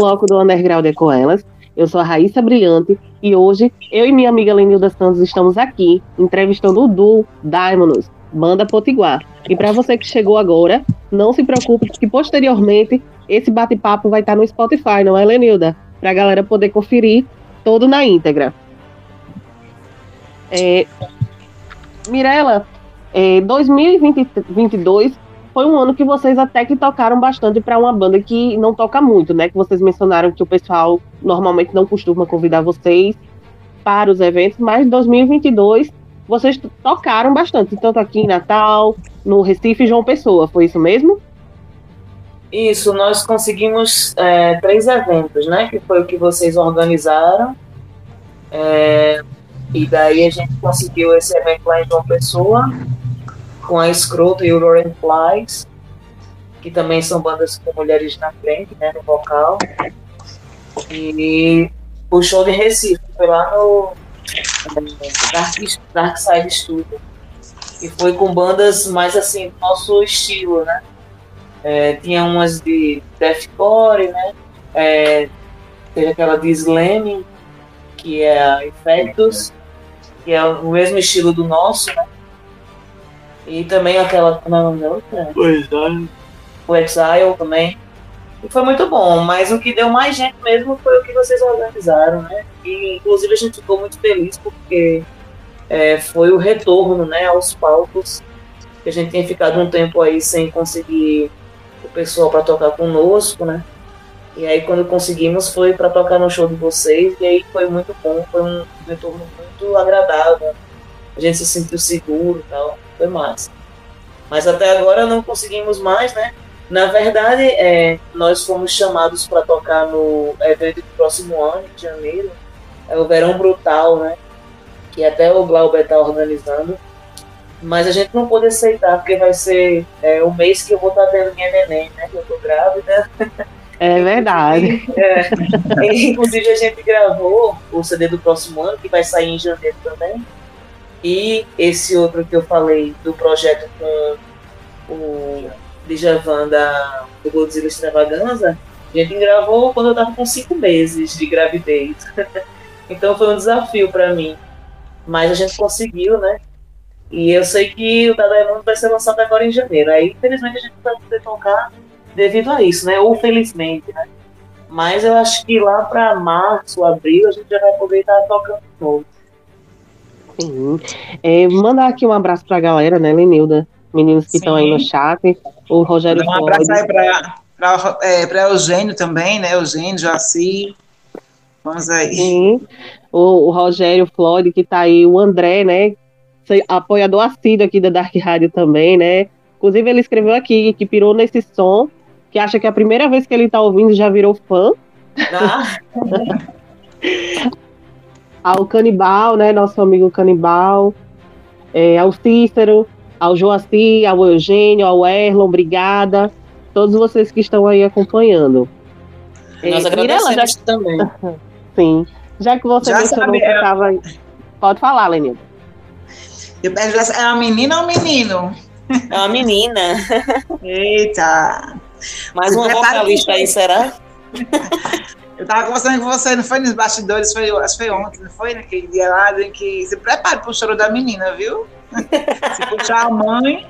Bloco do Underground é com elas. Eu sou a Raíssa Brilhante e hoje eu e minha amiga Lenilda Santos estamos aqui entrevistando o duo Diamonds, banda Potiguar. E para você que chegou agora, não se preocupe que posteriormente esse bate-papo vai estar no Spotify, não é, Lenilda? Para a galera poder conferir todo na íntegra. É, Mirela, é, 2022 foi um ano que vocês até que tocaram bastante para uma banda que não toca muito, né? Que vocês mencionaram que o pessoal normalmente não costuma convidar vocês para os eventos, mas 2022 vocês tocaram bastante, tanto aqui em Natal, no Recife e João Pessoa, foi isso mesmo? Isso, nós conseguimos é, três eventos, né? Que foi o que vocês organizaram. É, e daí a gente conseguiu esse evento lá em João Pessoa, com a Escroto e o Roaring Flies, que também são bandas com mulheres na frente, né? No vocal. E o show de Recife foi lá no é, Dark, Dark Side Studio. E foi com bandas mais assim, do nosso estilo, né? É, tinha umas de deathcore, né? É, teve aquela de Slamming, que é a Infectus, que é o mesmo estilo do nosso, né? E também aquela. Como é o nome da outra? O Exile. O Exile também. E foi muito bom, mas o que deu mais gente mesmo foi o que vocês organizaram, né? E inclusive a gente ficou muito feliz porque é, foi o retorno né, aos palcos. Que a gente tinha ficado um tempo aí sem conseguir o pessoal para tocar conosco, né? E aí quando conseguimos foi para tocar no show de vocês e aí foi muito bom, foi um retorno muito agradável. A gente se sentiu seguro e tal, foi massa. Mas até agora não conseguimos mais, né? Na verdade, é, nós fomos chamados para tocar no evento do próximo ano, de janeiro, é o Verão Brutal, né? Que até o Glauber está organizando. Mas a gente não pode aceitar, porque vai ser é, o mês que eu vou estar tá tendo minha neném, né? Que eu tô grávida. É verdade. É, inclusive, a gente gravou o CD do próximo ano, que vai sair em janeiro também. E esse outro que eu falei, do projeto com o Djavan da, do Godzilla Extravaganza, a gente gravou quando eu estava com cinco meses de gravidez. então foi um desafio para mim. Mas a gente conseguiu, né? E eu sei que o Dadaemon vai ser lançado agora em janeiro. Aí, infelizmente, a gente não vai poder tocar devido a isso, né? Ou felizmente, né? Mas eu acho que lá para março, abril, a gente já vai poder estar tocando de novo. Sim. É, mandar aqui um abraço para a galera, né, Lenilda? Meninos que estão aí no chat. O Rogério Um abraço aí para é, Eugênio também, né? Eugênio, Jaci. Vamos aí. Sim. O, o Rogério Flore, que está aí, o André, né? apoiador assíduo aqui da Dark Radio também, né? Inclusive, ele escreveu aqui que pirou nesse som, que acha que é a primeira vez que ele tá ouvindo já virou fã. Ah. ao Canibal, né? Nosso amigo Canibal. É, ao Cícero, ao Joaci, ao Eugênio, ao Erlon, obrigada. Todos vocês que estão aí acompanhando. Nós é, agradecemos já... também. Sim. Já que você já mencionou que estava aí. Pode falar, Lenilda. Eu pergunto, é uma menina ou um menino? É uma menina. Eita. Mais uma vocalista aí, será? Eu tava conversando com você, não foi nos bastidores, foi, acho que foi ontem, não foi naquele dia lá, em que se prepare pro choro da menina, viu? Se puxar a mãe.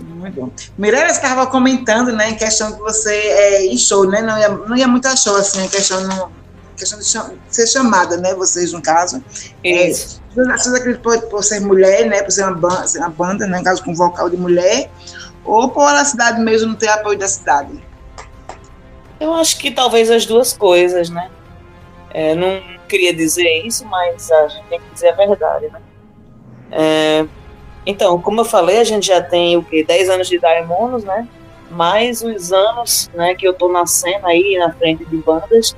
Muito bom. Mireia estava comentando, né, em questão que você é, em show, né, não ia, não ia muito a show, assim, em questão, no, questão de ser chamada, né, vocês, no caso. É, Isso. É, vocês acreditam por, ser mulher, né, por ser uma banda, ser uma banda, né, no caso com vocal de mulher, ou por a cidade mesmo não ter apoio da cidade? Eu acho que talvez as duas coisas, né. É, não queria dizer isso, mas a gente tem que dizer a verdade, né. É, então, como eu falei, a gente já tem o que 10 anos de Daimonos, né? Mais os anos, né, que eu tô na cena aí na frente de bandas.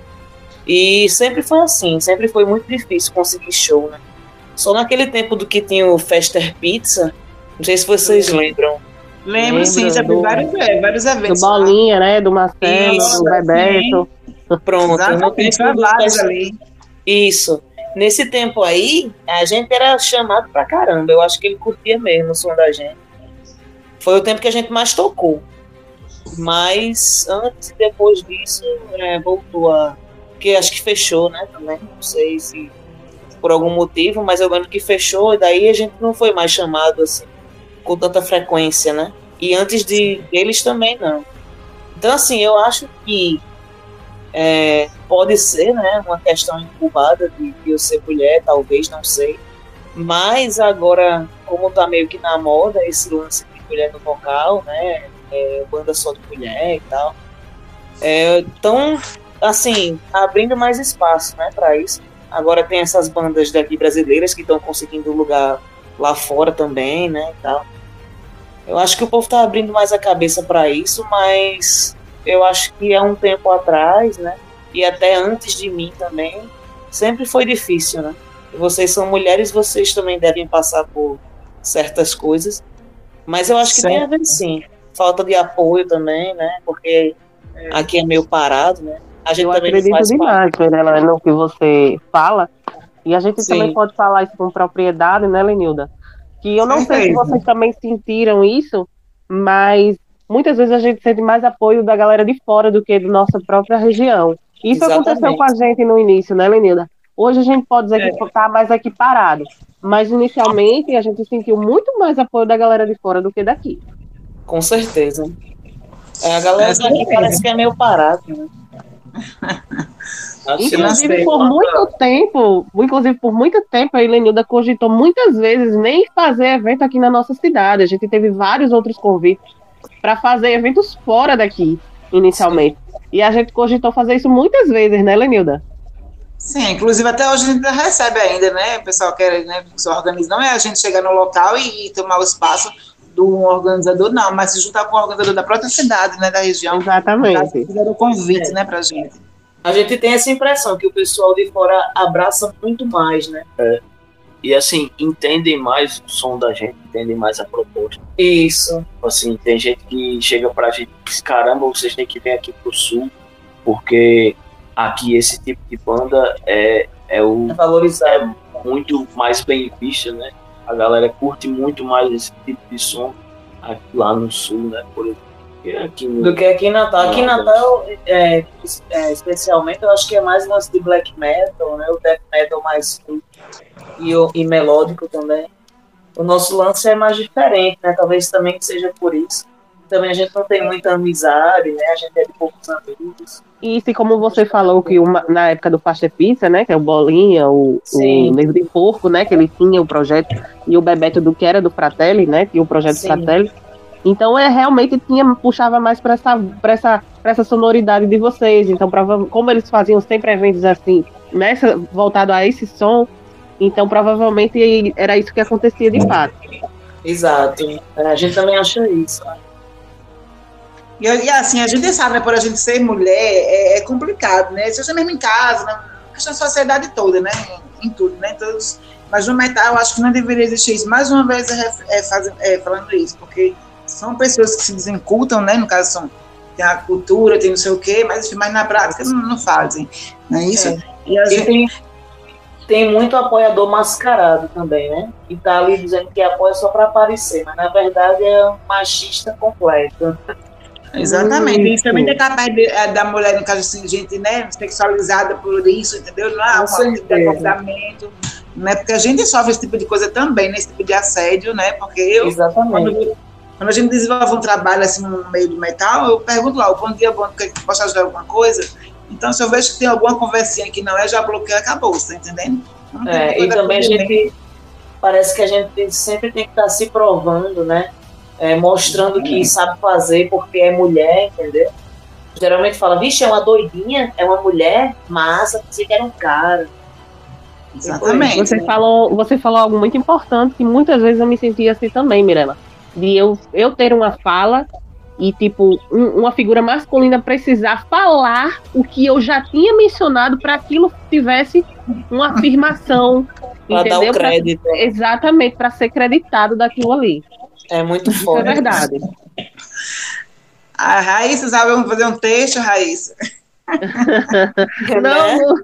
E sempre foi assim, sempre foi muito difícil conseguir show, né? Só naquele tempo do que tinha o Fester Pizza, não sei se vocês lembram. Lembro, sim, já vi vários, é, vários eventos. Do Bolinha, né? Do Marcelo, Isso, do Bebeto. Pronto, Exatamente, tempo ali. Isso. Nesse tempo aí, a gente era chamado pra caramba. Eu acho que ele curtia mesmo o som da gente. Foi o tempo que a gente mais tocou. Mas antes e depois disso, é, voltou a. Porque acho que fechou, né? Também. Não sei se por algum motivo, mas eu lembro que fechou, e daí a gente não foi mais chamado assim, com tanta frequência, né? E antes de deles também não. Então, assim, eu acho que é, pode ser, né, uma questão incubada de, de eu ser mulher, talvez, não sei. Mas agora, como tá meio que na moda esse lance de mulher no vocal, né, é, banda só de mulher e tal, então, assim, abrindo mais espaço, né, para isso. Agora tem essas bandas daqui brasileiras que estão conseguindo lugar lá fora também, né, e tal. Eu acho que o povo tá abrindo mais a cabeça para isso, mas eu acho que há um tempo atrás, né, e até antes de mim também, sempre foi difícil, né? Vocês são mulheres, vocês também devem passar por certas coisas, mas eu acho que certo. tem a ver sim. Falta de apoio também, né? Porque aqui é meio parado, né? A gente eu também acredito demais, né, no que você fala. E a gente Sim. também pode falar isso com propriedade, né, Lenilda? Que eu não Sim, sei se vocês também sentiram isso, mas muitas vezes a gente sente mais apoio da galera de fora do que da nossa própria região. Isso Exatamente. aconteceu com a gente no início, né, Lenilda? Hoje a gente pode dizer é. que está mais equiparado, mas inicialmente a gente sentiu muito mais apoio da galera de fora do que daqui. Com certeza. É, a galera daqui parece que é meio parado, né? Inclusive, por muito tempo, inclusive por muito tempo, a Helenilda cogitou muitas vezes nem fazer evento aqui na nossa cidade. A gente teve vários outros convites para fazer eventos fora daqui, inicialmente. E a gente cogitou fazer isso muitas vezes, né, Lenilda? Sim, inclusive até hoje a gente recebe ainda, né? O pessoal quer, né, se organiza. Não é a gente chegar no local e, e tomar o espaço do organizador, não, mas se juntar com o organizador da própria cidade, né, da região. Exatamente. Fizeram o convite, é. né, pra gente. A gente tem essa impressão que o pessoal de fora abraça muito mais, né? É. E assim, entendem mais o som da gente, entendem mais a proposta. Isso. Assim, tem gente que chega pra gente e diz, caramba, vocês têm que vir aqui pro sul, porque aqui esse tipo de banda é, é o. É valorizado. É muito mais bem vista, né? A galera curte muito mais esse tipo de som aqui, lá no sul, né? Por exemplo. Aqui no, do que aqui em Natal. Aqui em Natal, é, é, especialmente, eu acho que é mais lance de black metal, né? O death metal mais e, e melódico também. O nosso lance é mais diferente, né? Talvez também seja por isso também a gente não tem muita amizade, né? A gente é de poucos amigos. E se como você falou que uma, na época do Faixa Pizza, né? Que é o Bolinha, o, Sim. o Negro de Porco, né? Que ele tinha o projeto, e o Bebeto do que era do Fratelli, né? Tinha o projeto Sim. Fratelli. Então é realmente tinha puxava mais para essa, pra essa, pra essa sonoridade de vocês. Então, prova, como eles faziam sempre eventos assim, nessa voltado a esse som, então provavelmente era isso que acontecia de fato. Exato. A gente também acha isso. E, e, assim, a gente sabe, né, por a gente ser mulher, é, é complicado, né? Se você mesmo em casa, na questão da sociedade toda, né? Em, em, tudo, né? Todos, mas no metal acho que não deveria existir isso. Mais uma vez é, é, faz, é, falando isso, porque são pessoas que se desencultam, né? No caso, são, tem a cultura, tem não sei o quê, mas, mas na prática não, não fazem, não é isso? É. E a gente... tem, tem muito apoiador mascarado também, né? Que tá ali dizendo que apoia só para aparecer, mas na verdade é um machista completo. Exatamente. Isso também é capaz de, é, da mulher, no caso assim, gente, né, sexualizada por isso, entendeu? Não é um comportamento. Né? Porque a gente sofre esse tipo de coisa também, né? Esse tipo de assédio, né? Porque eu. Exatamente. Quando, quando a gente desenvolve um trabalho assim no meio do metal, eu pergunto lá, bom dia, bom dia, posso ajudar alguma coisa? Então, se eu vejo que tem alguma conversinha que não é, já bloqueio acabou, tá entendendo? É, e também a gente. Parece que a gente sempre tem que estar tá se provando, né? É, mostrando que sabe fazer porque é mulher, entendeu? Geralmente fala, vixe, é uma doidinha, é uma mulher, massa, você que era um cara. Exatamente. Você falou, você falou algo muito importante que muitas vezes eu me sentia assim também, Mirella. De eu, eu ter uma fala e, tipo, um, uma figura masculina precisar falar o que eu já tinha mencionado para aquilo tivesse uma afirmação. para dar o crédito. Pra, exatamente, para ser creditado daquilo ali. É muito forte. É verdade. A Raíssa sabe vamos fazer um texto, Raíssa. não,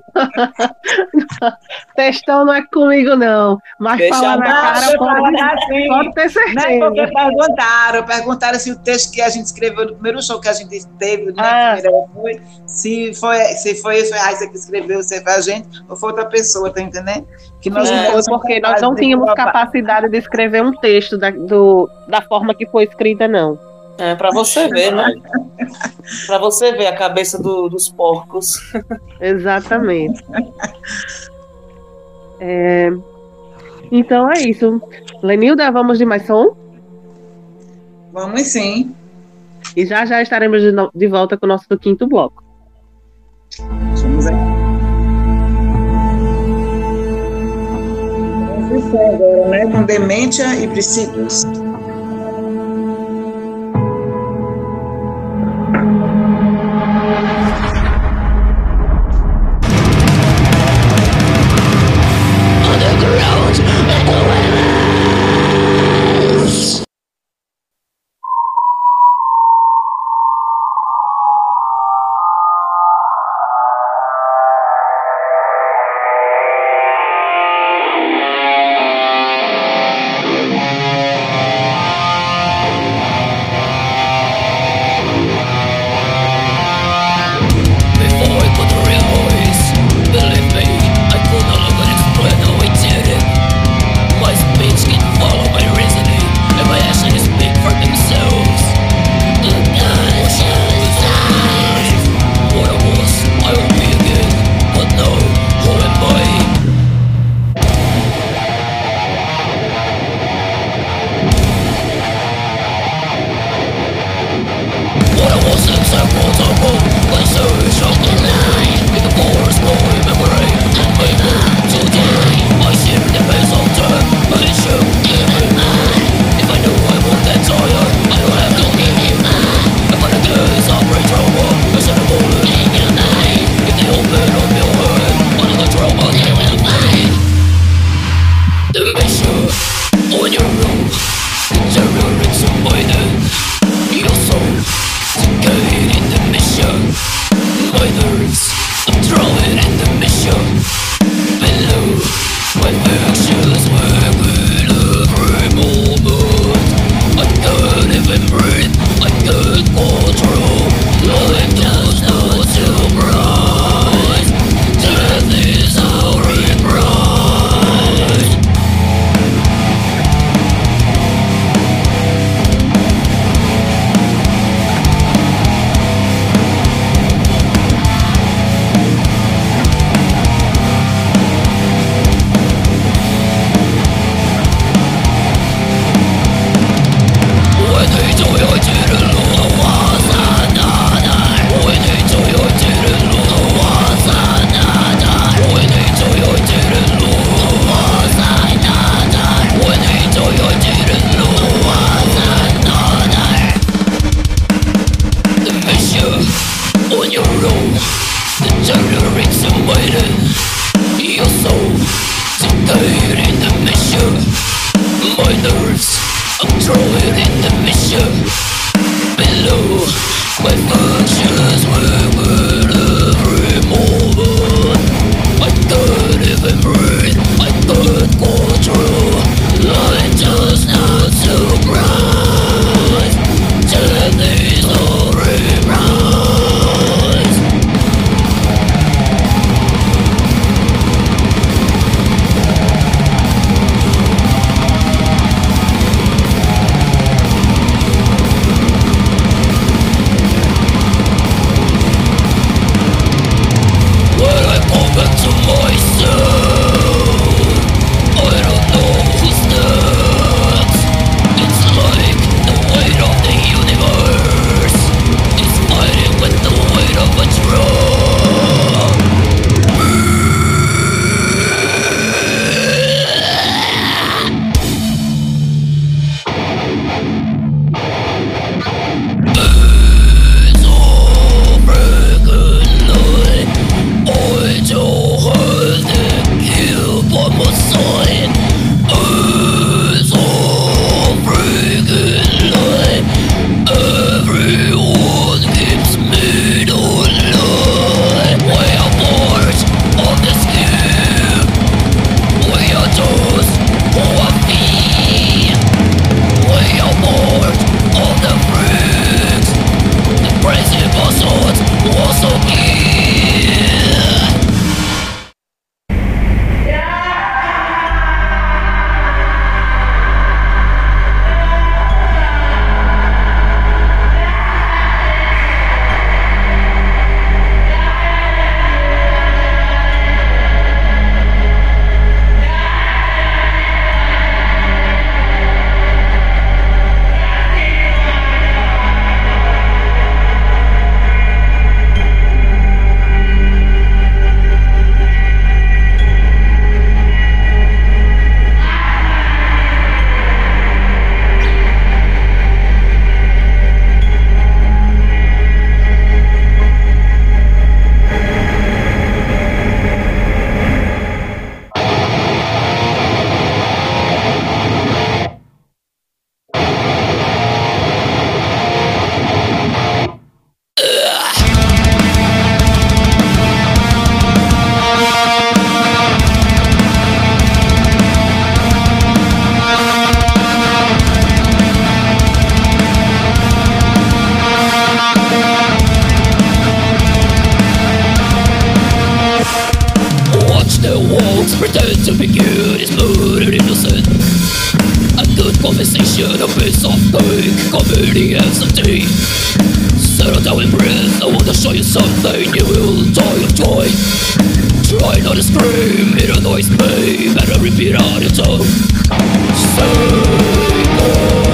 textão não é comigo, não. Mas Deixa falar na cara pode, assim, pode ter certeza. Né, porque perguntaram, perguntaram se o texto que a gente escreveu no primeiro show que a gente teve, né, ah. foi, se foi, se foi, a Raíssa que escreveu, se foi a gente, ou foi outra pessoa, tá entendendo? Que nós é, não porque nós não tínhamos capacidade de escrever um texto da, do, da forma que foi escrita, não. É, para você ver, né? para você ver a cabeça do, dos porcos. Exatamente. É... Então é isso. Lenilda, vamos de mais som? Vamos sim. E já já estaremos de, no... de volta com o nosso quinto bloco. Vamos aí. agora, né? Com demência e princípios. Vision of peace of pain Convenience and tea Settle down and breathe I wanna show you something You will die of joy Try not to scream It annoys me Better repeat on your tongue Say no.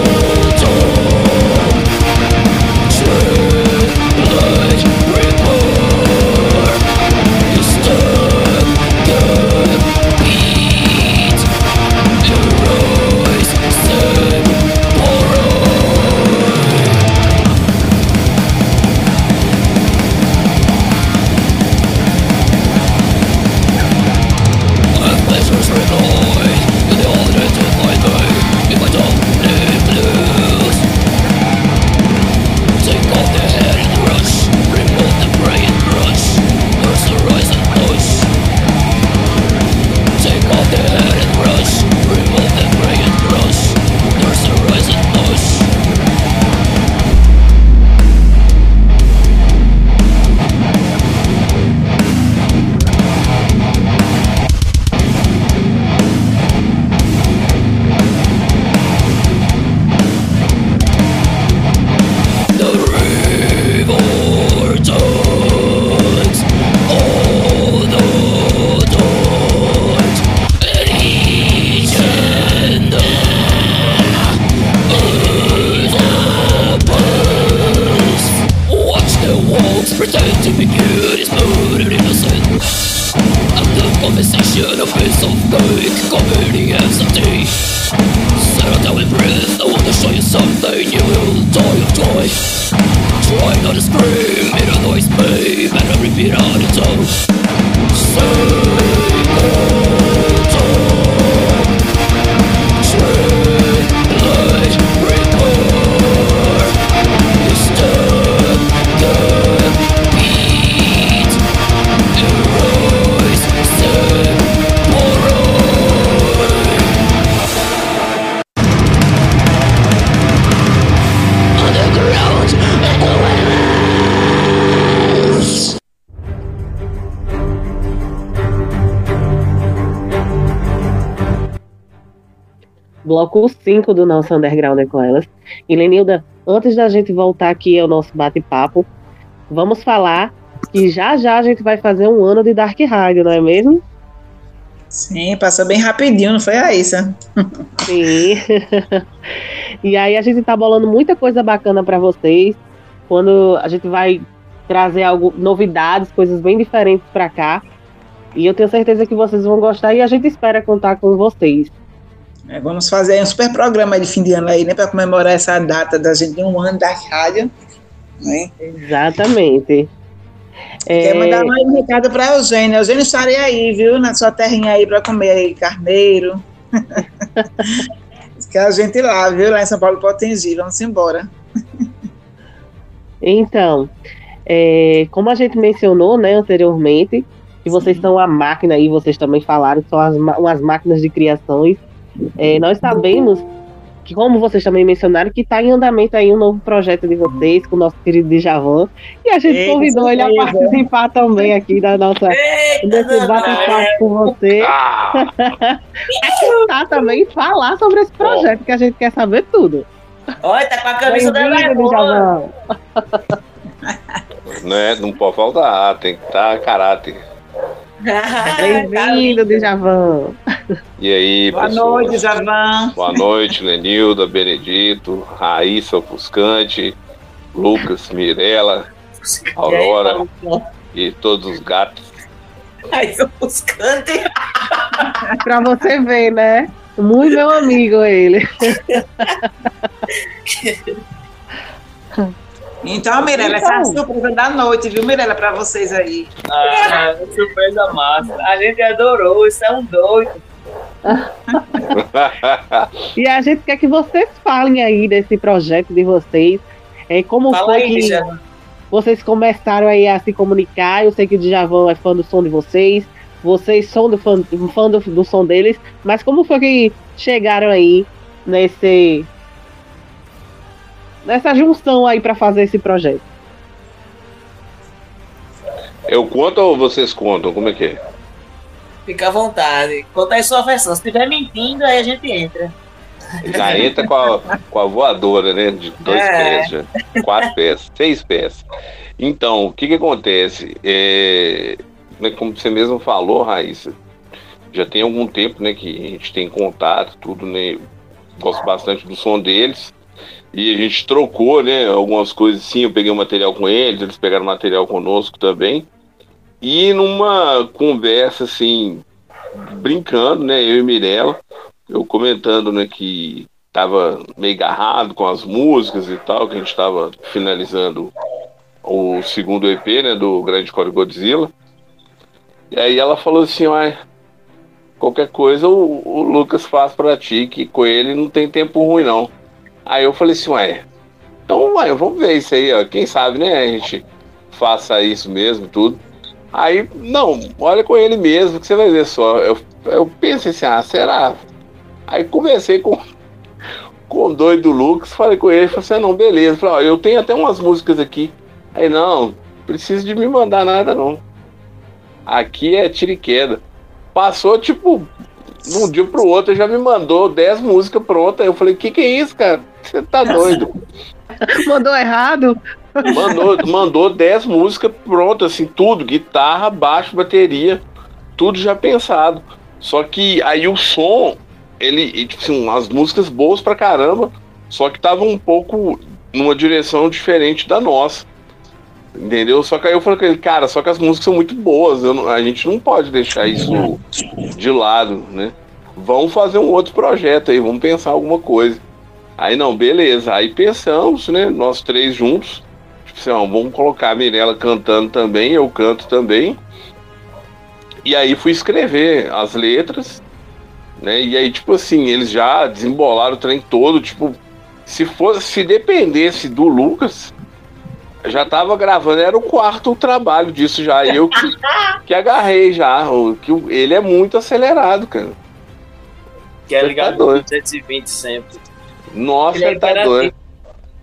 Bloco 5 do nosso Underground é com elas. E Lenilda, antes da gente voltar aqui ao nosso bate-papo, vamos falar que já já a gente vai fazer um ano de Dark Rádio, não é mesmo? Sim, passou bem rapidinho, não foi a Issa? Sim. e aí a gente tá bolando muita coisa bacana para vocês. Quando a gente vai trazer algo, novidades, coisas bem diferentes para cá. E eu tenho certeza que vocês vão gostar e a gente espera contar com vocês. É, vamos fazer um super programa de fim de ano aí, né? Para comemorar essa data da gente de um ano da rádio. Né? Exatamente. Quer mandar mais um recado para Eugênio. Eugênio estarei aí, viu? Na sua terrinha aí para comer aí carneiro. Quer a gente lá, viu? Lá em São Paulo Potengi. Vamos embora. Então, é, como a gente mencionou né, anteriormente, que vocês são a máquina aí, vocês também falaram que são as, ma- umas máquinas de criações. É, nós sabemos que, como vocês também mencionaram, que está em andamento aí um novo projeto de vocês com o nosso querido Djavan. E a gente Ei, convidou ele a participar também aqui da nossa Eita, desse bate-papo com você. Tá também falar sobre esse projeto, que a gente quer saber tudo. Olha, tá com a camisa da. Djavan. Né? Não pode faltar, tem que estar caráter. Tá Bem-vindo, Djavan. E aí, Boa pessoal? noite, Javan. Boa noite, Lenilda, Benedito, Raíssa Ofuscante, Lucas, Mirella, Aurora e todos os gatos. Aí, eu buscando. Pra você ver, né? Muito meu amigo ele. Então, Mirella, essa é a surpresa da noite, viu, Mirella, para vocês aí. Ah, surpresa massa. A gente adorou, isso é um doido. E a gente quer que vocês falem aí desse projeto de vocês. É, como Fala foi aí, que Djavan. vocês começaram aí a se comunicar? Eu sei que o Djavan é fã do som de vocês. Vocês são do fã, fã do, do som deles. Mas como foi que chegaram aí nesse nessa junção aí para fazer esse projeto? Eu conto ou vocês contam? Como é que é? Fica à vontade. Conta aí sua versão. Se estiver mentindo, aí a gente entra. Já entra com a, com a voadora, né? De dois É. pés, já. quatro pés, seis pés. Então, o que que acontece? É, né, como você mesmo falou, Raíssa, já tem algum tempo né, que a gente tem contato, tudo, né? Gosto bastante do som deles. E a gente trocou, né? Algumas coisas assim, eu peguei o material com eles, eles pegaram material conosco também. E numa conversa assim, brincando, né? Eu e Mirella, eu comentando, né, que tava meio agarrado com as músicas e tal, que a gente tava finalizando o segundo EP, né, do Grande Core Godzilla. E aí ela falou assim, uai, qualquer coisa o, o Lucas faz pra ti, que com ele não tem tempo ruim não. Aí eu falei assim, ué, então uai, vamos ver isso aí, ó. Quem sabe, né, a gente faça isso mesmo, tudo. Aí, não, olha com ele mesmo, que você vai ver só. Eu, eu pensei assim, ah, será? Aí conversei com, com o doido Lucas, falei com ele, falei assim, ah, não, beleza. Falei, ó, eu tenho até umas músicas aqui. Aí, não, precisa de me mandar nada, não. Aqui é tiro e queda. Passou, tipo, de um dia pro outro, já me mandou 10 músicas prontas. Eu falei, que que é isso, cara? Você tá doido? Mandou errado? Mandou, mandou 10 músicas prontas, assim, tudo, guitarra, baixo, bateria, tudo já pensado. Só que aí o som, ele, tipo assim, as músicas boas pra caramba, só que tava um pouco numa direção diferente da nossa. Entendeu? Só que aí eu falei com ele, cara, só que as músicas são muito boas, não- a gente não pode deixar isso de lado, né? Vamos fazer um outro projeto aí, vamos pensar alguma coisa. Aí não, beleza. Aí pensamos, né? Nós três juntos. Tipo assim, ó, vamos colocar a Mirella cantando também, eu canto também. E aí fui escrever as letras, né? E aí, tipo assim, eles já desembolaram o trem todo, tipo, se fosse, se dependesse do Lucas, já tava gravando, era o quarto trabalho disso já. Eu que, que agarrei já. o- Que o- ele é muito acelerado, cara. Que é ligado tá no doido. 220 sempre. Nossa, Ele é tá doido.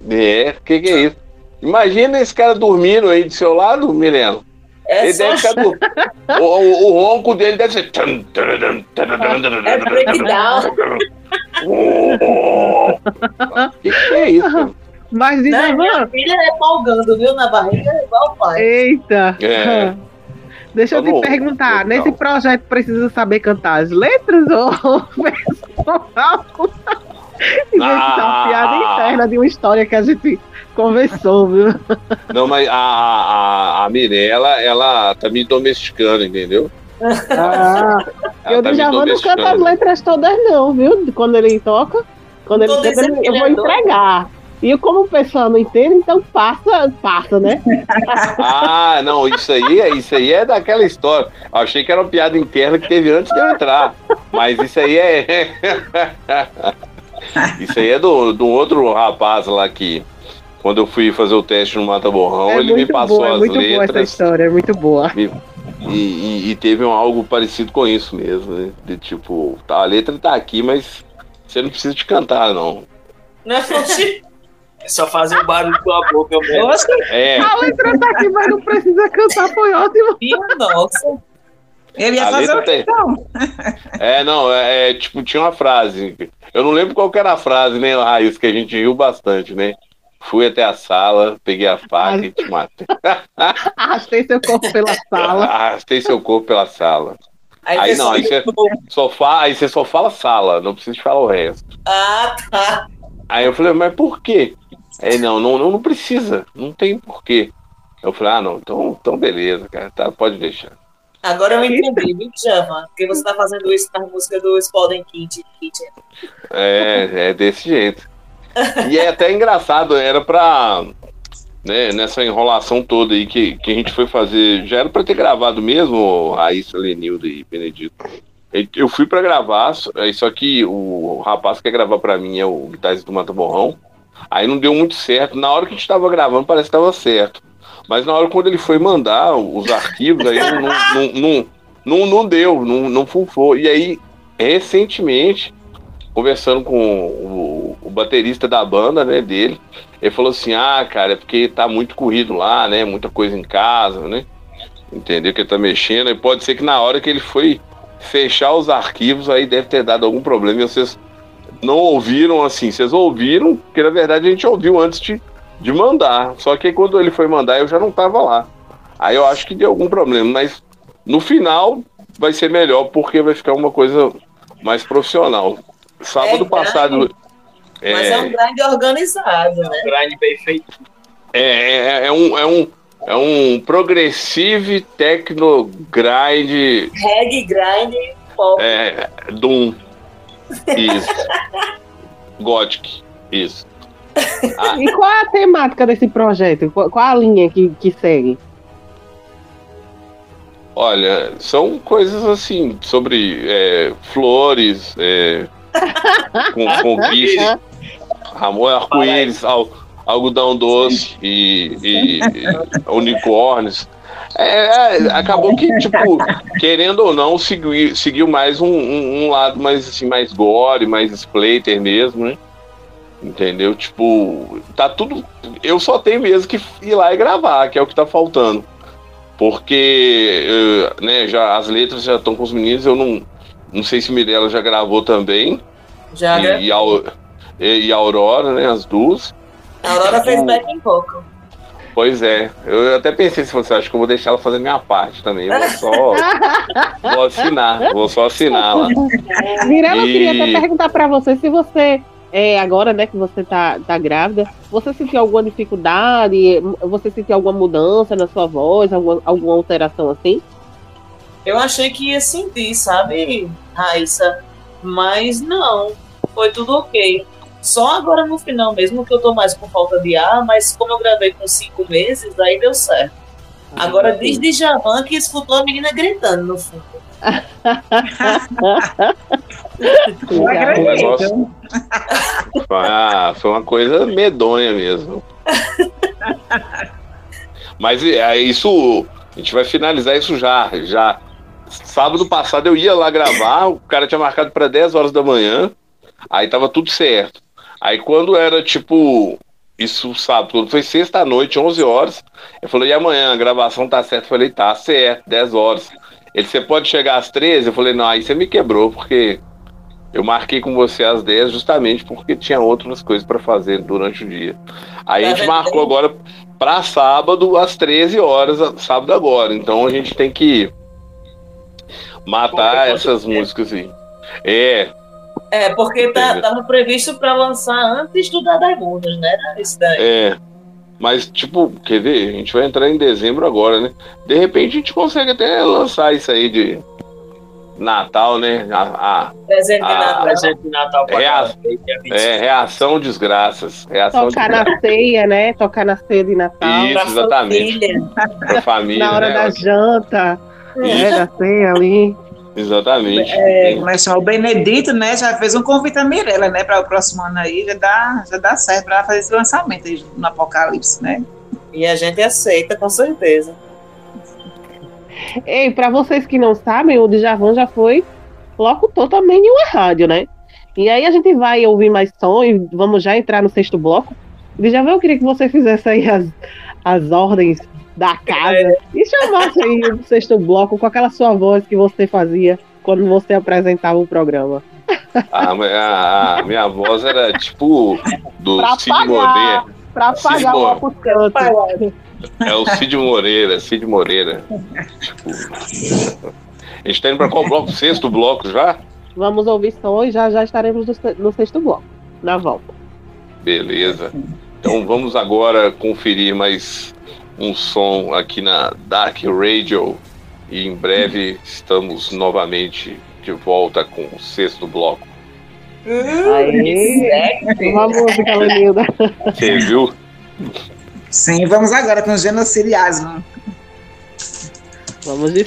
É, que que é isso? Imagina esse cara dormindo aí do seu lado, Mileno. É ele só deve ficar do... o, o, o ronco dele deve ser. É breakdown. que, que é isso? Mas diz aí, Minha filha é folgando, viu? Na barriga é igual o pai. Eita. É. Deixa eu Tá te bom. perguntar, nesse projeto precisa saber cantar as letras ou pessoal? Gente, isso é uma Ah. piada interna de uma história que a gente conversou, viu? Não, mas a, a, a Mirella, ela tá me domesticando, entendeu? Ah, eu tá de me Javan não canto as letras todas, não, viu? Quando ele toca, quando ele Tô canta, ele- eu vou é entregar. E como o pessoal não entende, então passa, passa, né? Ah, não, isso aí, é- isso aí é daquela história. Achei que era uma piada interna que teve antes de eu entrar. Mas isso aí é. isso aí é do, do outro rapaz lá que, quando eu fui fazer o teste no Mata Borrão, é ele me passou boa, é as muito boa essa letras. história, é muito boa. E, e- e teve um, algo parecido com isso mesmo, né? De tipo, tá, a letra tá aqui, mas você não precisa de cantar, não. Não é fosse. Só fazer o barulho com a boca mesmo. Nossa, É, A letra tá aqui, mas não precisa cantar, foi ótimo. nossa. Ele ia A fazer o tem. então. é, não, é, é, tipo, tinha uma frase. Eu não lembro qual que era a frase, né, Raiz, que a gente riu bastante, né? Fui até a sala, peguei a faca e te matei. Arrastei seu corpo pela sala. Arrastei seu corpo pela sala. Aí fez não, aí você só, fa aí você só fala sala, não precisa de falar o resto. Ah, tá. Aí eu falei, mas por quê? Aí não, não, não, não precisa, não tem porquê. Eu falei, ah, não, então, então beleza, cara, tá, pode deixar. Agora eu entendi, viu, Javan? Porque você tá fazendo isso na música do Spalding Kid. É, é desse jeito. E é até engraçado, era pra. Né, nessa enrolação toda aí que, que a gente foi fazer, já era pra ter gravado mesmo, Raíssa, Lenilda e Benedito. Eu fui pra gravar, só- que o rapaz que quer gravar pra mim é o guitarrista do Mata Borrão. Aí não deu muito certo. Na hora que a gente tava gravando, parece que tava certo. Mas na hora quando ele foi mandar os arquivos, aí não, não, não, não deu, não, não funfou. E aí, recentemente, conversando com o, o baterista da banda, né, dele, ele falou assim, ah, cara, é porque tá muito corrido lá, né, muita coisa em casa, né, entendeu, que ele tá mexendo, e pode ser que na hora que ele foi fechar os arquivos, aí deve ter dado algum problema, e vocês não ouviram assim. Vocês ouviram, porque na verdade a gente ouviu antes de, de mandar. Só que quando ele foi mandar, eu já não tava lá. Aí eu acho que deu algum problema, mas no final vai ser melhor, porque vai ficar uma coisa mais profissional. Sábado É passado. Mas é, um grind organizado, né? Grind bem feito. É, é, é um, é um, é um progressive techno grind Reggae, grind, pop. é, Doom. Isso. Gothic. Isso. Ah, E qual é a temática desse projeto? Qual, qual a linha que, que segue? olha, são coisas assim, sobre é, flores, é, com conquista, amor, arco-íris, al- algodão doce e, e- e unicórnios. É, é, acabou que, tipo, querendo ou não, seguiu, seguiu mais um, um- um lado mais assim, mais gore, mais splater mesmo, né? Entendeu? Tipo, tá tudo. Eu só tenho mesmo que ir lá e gravar, que é o que tá faltando. Porque eh, né, já, as letras já estão com os meninos, eu não, não sei se Mirella já gravou também. Já e, e, a, e, a Aurora, né? As duas. A Aurora fez backing vocal. Pois é, eu até pensei se você acha que eu vou deixar ela fazer minha parte também. Eu vou só vou assinar, vou só assinar lá. Mirella, eu E- queria até perguntar pra você se você, é, agora né, que você tá, tá grávida, você sentiu alguma dificuldade? Você sentiu alguma mudança na sua voz? Alguma, alguma alteração assim? Eu achei que ia sentir, sabe, Raíssa? Mas não, foi tudo ok. Só agora no final mesmo que eu tô mais com falta de ar, mas como eu gravei com cinco meses, aí deu certo. Agora diz de Javan que escutou a menina gritando no fundo. Acredito. Ah, foi uma coisa medonha mesmo. Mas é isso, a gente vai finalizar isso já, já. Sábado passado eu ia lá gravar, o cara tinha marcado para 10 horas da manhã, aí tava tudo certo. Aí quando era tipo, isso sábado, quando foi sexta noite, 11 horas, eu falei, e amanhã a gravação tá certa? Eu falei, tá certo, 10 horas. Ele, você pode chegar às 13? Eu falei, não, aí você me quebrou, porque eu marquei com você às 10 justamente porque tinha outras coisas para fazer durante o dia. Aí a gente marcou agora para sábado às 13 horas, sábado agora. Então a gente tem que matar essas músicas aí. É, É, porque tá, tava previsto pra lançar antes do Dadamundos, né? Isso daí. é. Mas, tipo, quer ver? A gente vai entrar em dezembro agora, né? De repente a gente consegue até lançar isso aí de Natal, né? A, Presente de Ah, Natal. Presente de Natal pra É a- a- 25. é, reação desgraças. Reação Tocar desgraças. na ceia, né? Tocar na ceia de Natal. Isso, Pra exatamente. família. Pra família. Na hora né? da janta? Isso. Da ceia ali. Exatamente. É, mas o Benedito, né, já fez um convite a Mirella, né, para o próximo ano aí, já dá, já dá certo para fazer esse lançamento aí no Apocalipse, né? E a gente aceita, com certeza. Ei, pra vocês que não sabem, o Djavan já foi locutor também em uma rádio, né? E aí a gente vai ouvir mais som e vamos já entrar no sexto bloco. Djavan, eu queria que você fizesse aí as, as ordens da casa e chamasse aí o sexto bloco com aquela sua voz que você fazia quando você apresentava o programa. A, a- a minha voz era tipo do Pra Cid pagar. Moreira. Pra pagar o bom. ocupante. É o Cid Moreira, Cid Moreira. Tipo, a gente tá indo pra qual bloco? Sexto bloco já? Vamos ouvir som e já já estaremos no sexto bloco. Na volta. Beleza. Então vamos agora conferir mais um som aqui na Dark Radio. E em breve estamos novamente de volta com o sexto bloco. Aê! Uma música, Lenilda. Você viu? Sim, vamos agora com o genocidiasmo. Vamos de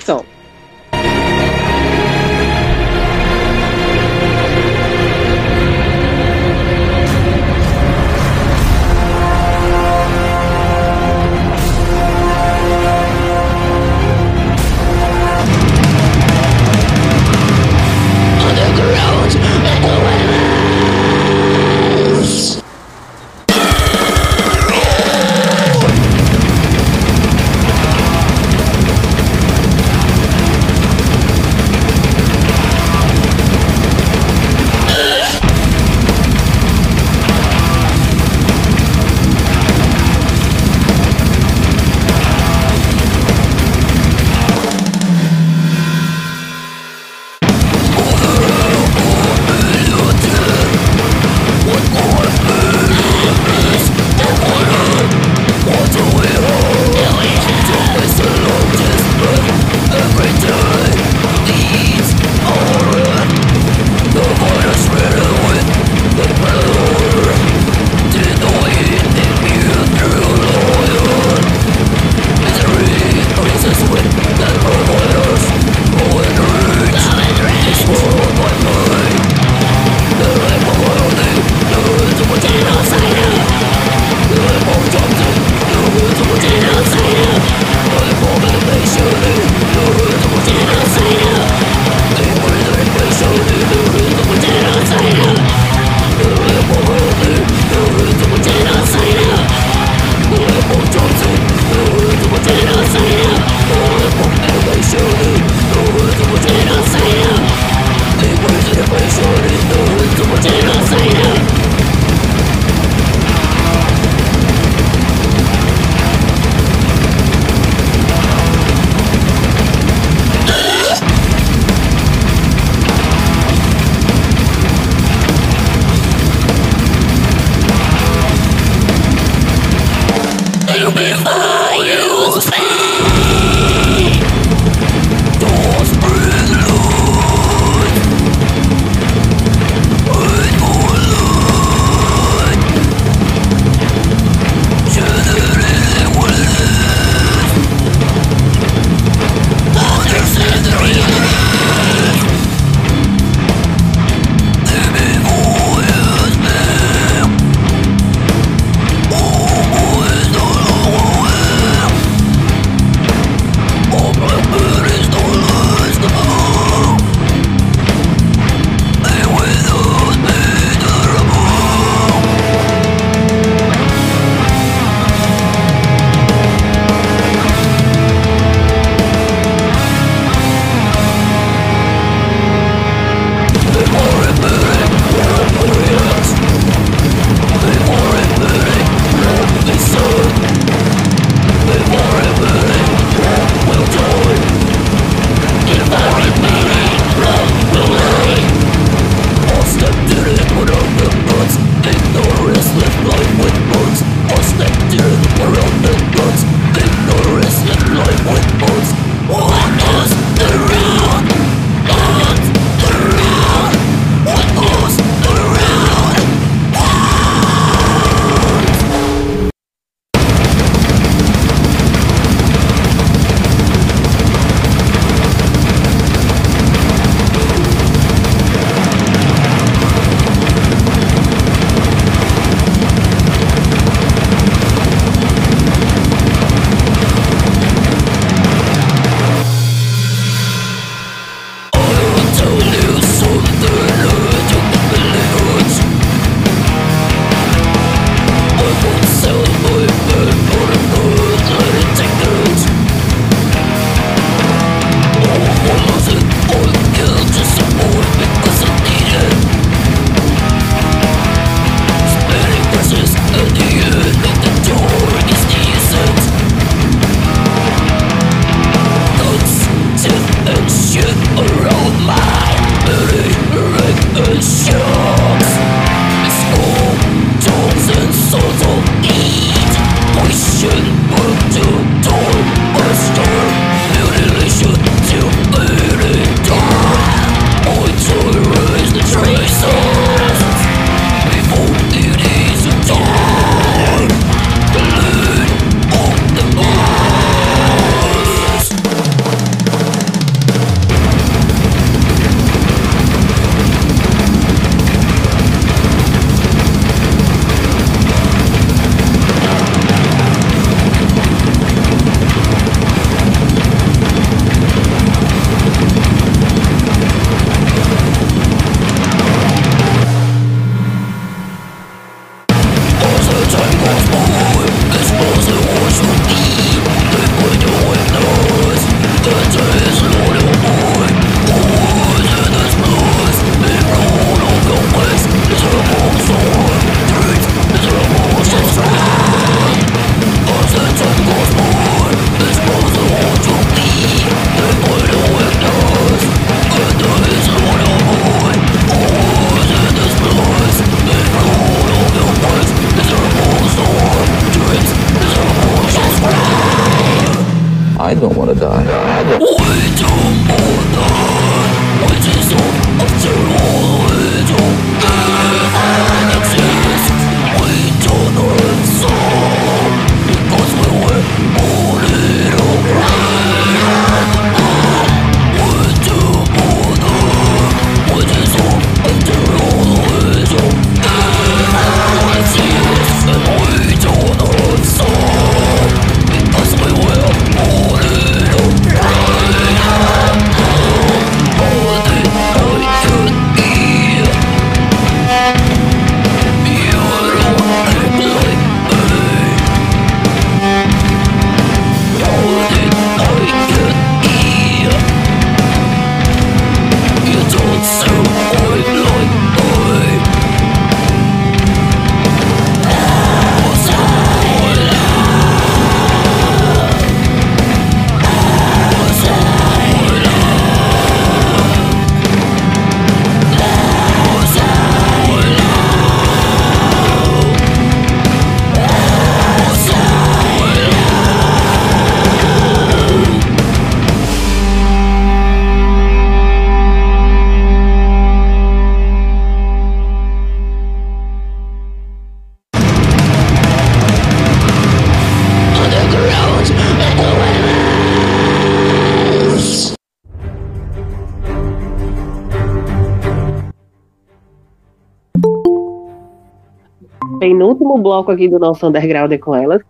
último bloco aqui do nosso Underground é com elas.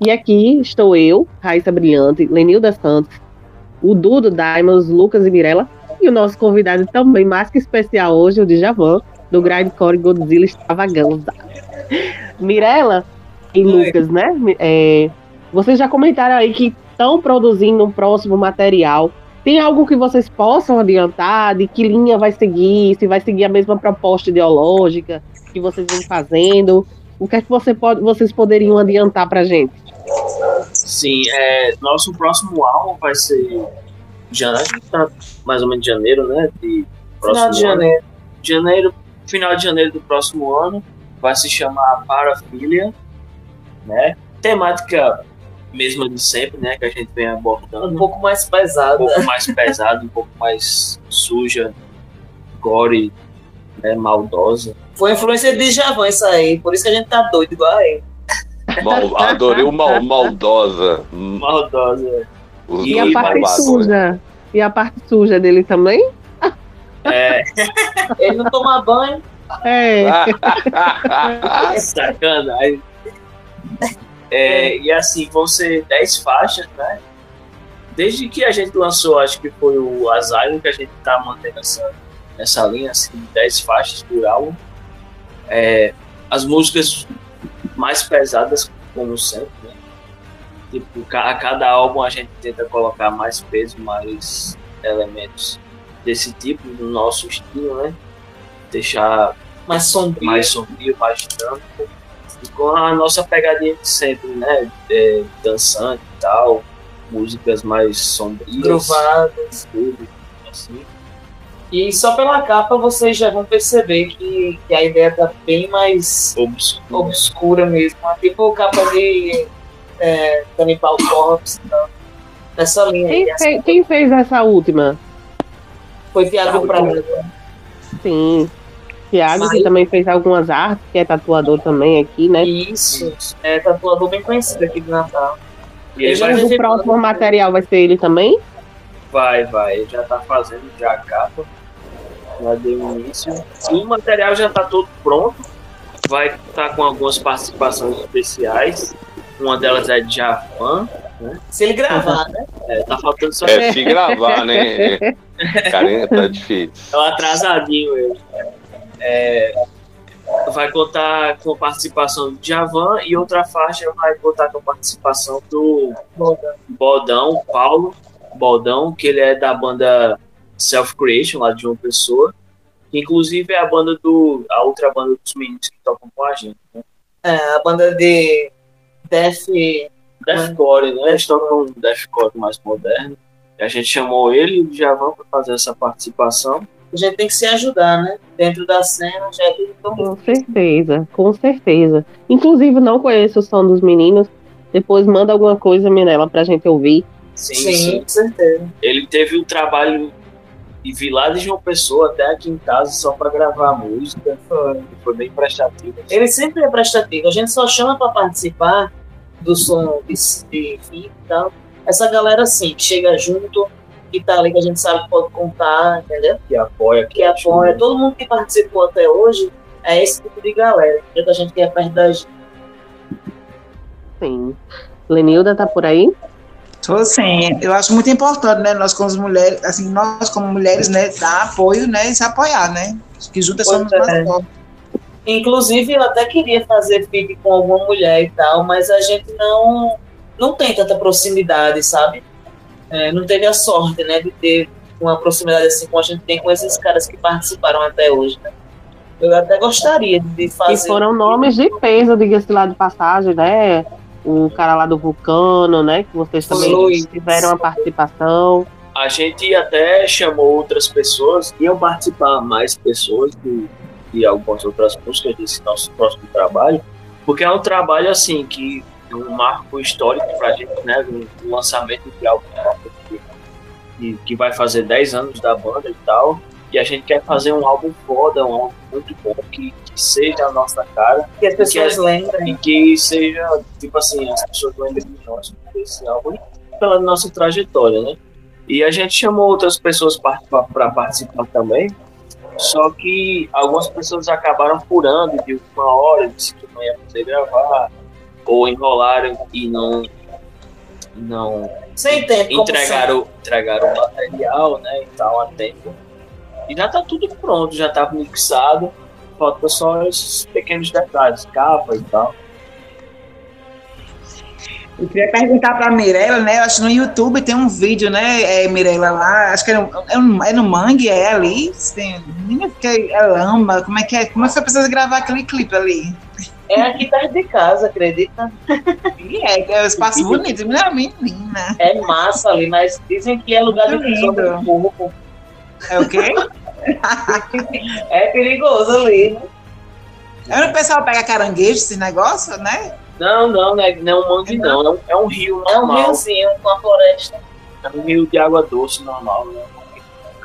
E aqui estou eu, Raíssa Brilhante, Lenilda Santos, o Dudo Diamonds, Lucas e Mirella, e o nosso convidado também mais que especial hoje, o Djavan, do Grindcore Godzilla Extravaganza. Mirella e Oi. Lucas, né? É, vocês já comentaram aí que estão produzindo um próximo material. Tem algo que vocês possam adiantar de que linha vai seguir, se vai seguir a mesma proposta ideológica que vocês vêm fazendo? O que é que você pode, vocês poderiam adiantar pra gente? Sim, é, nosso próximo álbum vai ser janeiro, tá mais ou menos de janeiro, né? De próximo Final de ano. janeiro. janeiro, final de janeiro do próximo ano, vai se chamar Parafilia, né? Temática mesma de sempre, né? Que a gente vem abordando. Um pouco mais um pesada. pouco mais pesada, um pouco mais suja, gore, né? maldosa. Foi influência de Javan isso aí, por isso que a gente tá doido igual a ele. Mal- adorei o mal, maldosa. Maldosa. Os E a parte malvados. suja? E a parte suja dele também? É, Ele não toma banho, É. sacanagem. É, e assim, vão ser 10 faixas, né? Desde que a gente lançou, acho que foi o Asylum, que a gente tá mantendo essa, essa linha, assim, 10 faixas por álbum. É, as músicas mais pesadas, como sempre, né? Tipo, a cada álbum a gente tenta colocar mais peso, mais elementos desse tipo no nosso estilo, né? Deixar mais sombrio. mais sombrio, mais dinâmico. E com a nossa pegadinha de sempre, né? É, dançante e tal, músicas mais sombrias. Grovadas. Tudo, assim. E só pela capa vocês já vão perceber que, que a ideia tá bem mais Obscuro. obscura mesmo. Tipo capa de é, Cannibal Corpse. Então, nessa linha aí. Quem, fe- quem fez essa última? Foi Thiago Prado. Sim. Tiago, que também fez algumas artes, que é tatuador também aqui, né? Isso. É tatuador bem conhecido aqui de Natal. E ele vai, Mas o próximo material vai ser ele também? vai, vai, ele já tá fazendo já a capa. Já deu início. E o material já tá todo pronto. Vai estar com algumas participações especiais. Uma delas é de Javan. Se ele gravar, né? É, tá faltando só É, se gravar, né? Cara, tá difícil. É um atrasadinho ele. É, vai contar com a participação do Javan e outra faixa vai contar com a participação do Bodão, Paulo Bodão, que ele é da banda Self Creation, lá de uma pessoa. Que inclusive é a banda do. a outra banda dos meninos que tocam com a gente. Né? É, a banda de Death. Deathcore, né? Eles tocam um Deathcore mais moderno. E a gente chamou ele e o Javan para fazer essa participação. A gente tem que se ajudar, né? Dentro da cena já é tudo tão Com certeza, com certeza. Inclusive, não conheço o som dos meninos. Depois manda alguma coisa, Minela, pra gente ouvir. Sim, Sim, sim. com certeza. ele teve o trabalho e vi lá de João Pessoa até aqui em casa só para gravar a música. Foi, foi bem prestativo. Ele sempre é prestativo. A gente só chama para participar do som de, de fim e tal. Essa galera, assim, que chega junto, que tá ali, que a gente sabe que pode contar, entendeu? Que apoia, Que apoia. Todo mundo que participou até hoje é esse tipo de galera. Que a gente quer perto da gente. Sim. Lenilda tá por aí? Tô sim. Eu acho muito importante, né? Nós como mulheres, assim, nós como mulheres, né, dar apoio, né, e se apoiar, né? Que juntas Pois somos é. mais fortes. Inclusive, eu até queria fazer feat com alguma mulher e tal, mas a gente não, não tem tanta proximidade, sabe? É, não teve a sorte, né, de ter uma proximidade assim como a gente tem com esses caras que participaram até hoje, né? Eu até gostaria de fazer. foram nomes de peso, diga-se lá de passagem, né? O cara lá do Vulcano, né? Que vocês também tiveram a participação. A gente até chamou outras pessoas, iam participar mais pessoas de, de algumas outras músicas desse nosso próximo trabalho, porque é um trabalho assim que é um marco histórico pra gente, né? Um lançamento de álbum que, que, que vai fazer 10 anos da banda e tal. E a gente quer fazer um álbum foda, um álbum muito bom, que, que seja a nossa cara que as pessoas que lembrem. e que seja, tipo assim, as pessoas lembrem de nós por esse álbum pela nossa trajetória, né? E a gente chamou outras pessoas para participar também, só que algumas pessoas acabaram furando de última hora, disse que não ia poder gravar, ou enrolaram e não não Sem tempo, entregaram, entregaram o material, né, e tal, a tempo. E já tá tudo pronto, já tá mixado, falta só esses pequenos detalhes, capa e tal. Eu queria perguntar pra Mirella, né? Eu acho que no YouTube tem um vídeo, né, é, Mirella, lá, acho que é no, é no, é no Mangue, é ali. Que é lama, como é que é? Como é que você precisa gravar aquele clipe ali? É aqui perto de casa, acredita? E é, é um espaço bonito, menina, menina. É massa ali, mas dizem que é lugar de Muito lindo. do corpo. É o quê? É perigoso ali, né? Aí o pessoal pega caranguejo, esse negócio, né? Não, não, não é, não é um mangue não, é um, é um rio É um normal. riozinho com a floresta. É um rio de água doce normal, né?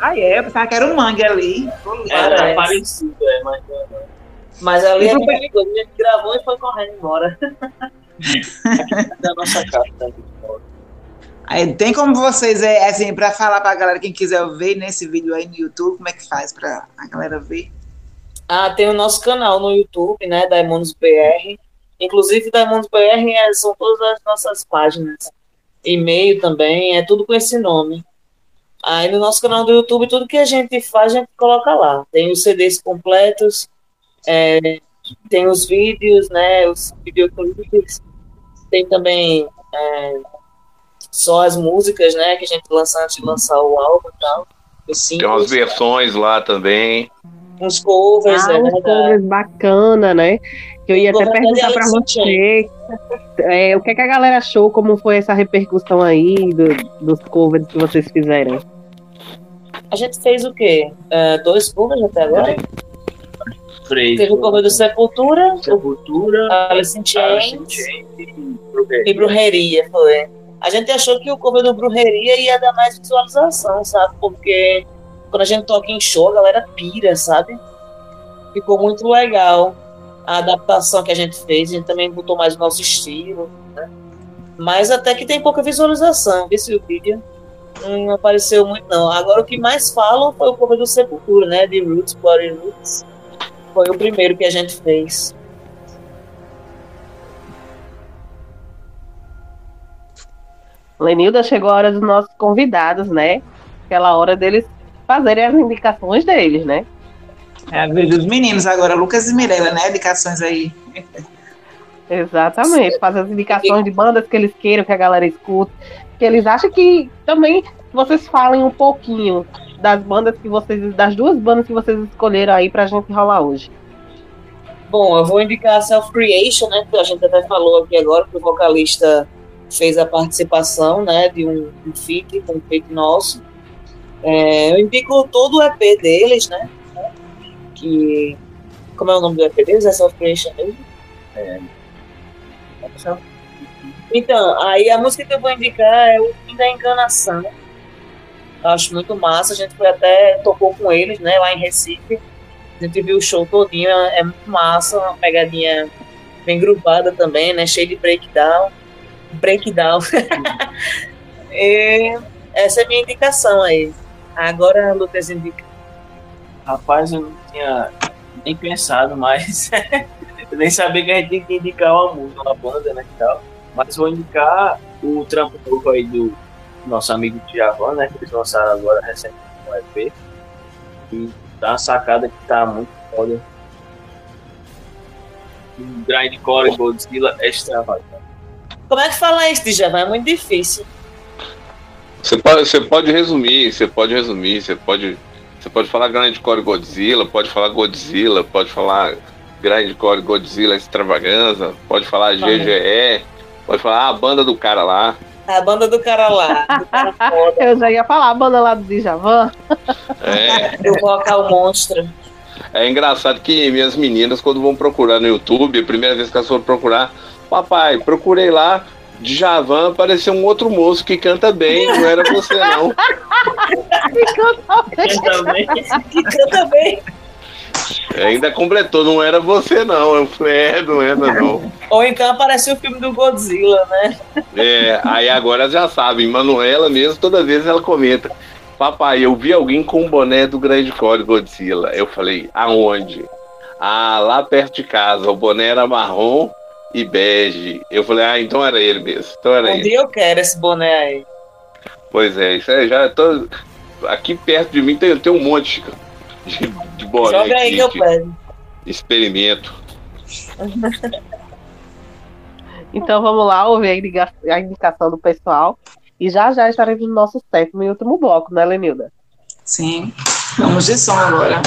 Ah, é, eu pensava que era um mangue ali. É, Parece. é parecido, é, mas é. Mas ali é pro- perigoso. A gente gravou e foi correndo embora. da nossa casa. Tem como vocês, é, assim, pra falar pra galera, quem quiser ver nesse vídeo aí no YouTube, como é que faz pra a galera ver? Ah, tem o nosso canal no YouTube, né? Daimondos BR. Inclusive, Daimondos BR é- são todas as nossas páginas. E-mail também, é tudo com esse nome. Aí no nosso canal do YouTube, tudo que a gente faz, a gente coloca lá. Tem os CDs completos, é, tem os vídeos, né? Os videoclipes. Tem também é, só as músicas, né? Que a gente lança antes de lançar o álbum e tal. Tem umas versões lá também. uns covers, Ah, é uns covers bacana, né? Que eu ia até perguntar pra Alex você é, o que, é que a galera achou, como foi essa repercussão aí do- dos covers que vocês fizeram. A gente fez o quê? É, dois covers até agora? Freio. Teve o cover do Sepultura, Sepultura, Alice in Alice Chains in Chains e Brujeria. e Brujeria, foi. A gente achou que o cover do Brujeria ia dar mais visualização, sabe? Porque quando a gente toca em show, a galera pira, sabe? Ficou muito legal a adaptação que a gente fez. A gente também botou mais o nosso estilo, né? Mas até que tem pouca visualização. Esse o vídeo não apareceu muito, não. Agora o que mais falam foi o cover do Sepultura, né? De Roots, Body Roots. Foi o primeiro que a gente fez. Lenilda, chegou a hora dos nossos convidados, né? Aquela hora deles fazerem as indicações deles, né? É a vez dos meninos agora, Lucas e Mirella, né? Indicações aí. Exatamente, fazer as indicações de bandas que eles queiram que a galera escute, que eles acham que também vocês falem um pouquinho das bandas que vocês, das duas bandas que vocês escolheram aí pra gente rolar hoje. Bom, eu vou indicar a Self Creation, né? Que a gente até falou aqui agora, que o vocalista fez a participação, né? De um, um feat, um feat nosso. É, eu indico todo o EP deles, né? Que. Como é o nome do EP deles? É Self Creation mesmo? É. Então, aí a música que eu vou indicar é o Fim da Enganação. Eu acho muito massa. A gente foi até, tocou com eles, né? Lá em Recife. A gente viu o show todinho, é é muito massa, uma pegadinha bem grupada também, né? Cheio de breakdown. Breakdown. e essa é a minha indicação aí. Agora, Lucas indica. Rapaz, eu não tinha nem pensado, mas eu nem sabia que a gente tinha que indicar uma música, uma banda, né, e tal. Mas vou indicar o trampo novo aí do nosso amigo Djavan, né, que eles lançaram agora recentemente um EP. E tá uma sacada que tá muito foda. Um grindcore Godzilla extravagante. Como é que fala isso, Djavan? É muito difícil. Você pode, você pode resumir, você pode resumir, você pode, você pode falar Grindcore Godzilla, pode falar Godzilla, pode falar Grindcore Godzilla Extravaganza, pode falar GGE, pode falar ah, a banda do cara lá. A banda do cara lá, do cara Eu já ia falar a banda lá do Djavan. É, do vocal monstro. é engraçado que minhas meninas, quando vão procurar no YouTube, a primeira vez que elas foram procurar, papai, procurei lá, Djavan, apareceu um outro moço que canta bem, não era você não. Também. Que canta bem. Ainda completou, não era você não. Eu falei, é, não era não. Ou então apareceu o filme do Godzilla, né? É, aí agora já sabem, Manuela mesmo, toda vez ela comenta. Papai, eu vi alguém com um boné do Grande Core Godzilla. Eu falei, aonde? Ah, lá perto de casa, o boné era marrom e bege. Eu falei, ah, então era ele mesmo. Então era Um ele. eu quero esse boné aí. Pois é, isso aí já tô. Aqui perto de mim tem, tem um monte de, de boné. Joga aí que eu pego. Experimento. Então vamos lá ouvir a indicação do pessoal. E já já estaremos no nosso sétimo e último bloco, né, Lenilda? Sim. Vamos de som agora.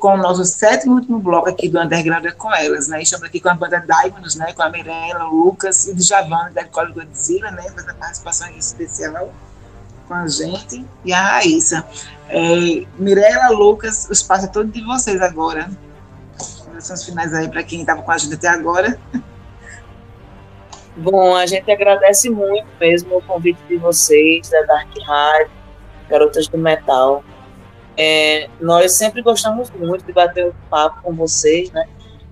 Com o nosso sétimo último bloco aqui do Underground é com elas, né? Estamos aqui com a banda Diamonds, né? Com a Mirella, o Lucas e o Djavan, da Nicole Godzilla, né? Faz a participação aqui especial com a gente. E a Raíssa. É, Mirella, Lucas, o espaço é todo de vocês agora. Conversações finais aí para quem estava com a gente até agora. Bom, a gente agradece muito mesmo o convite de vocês, da Dark Rádio, Garotas do Metal. É, nós sempre gostamos muito de bater o papo com vocês, né?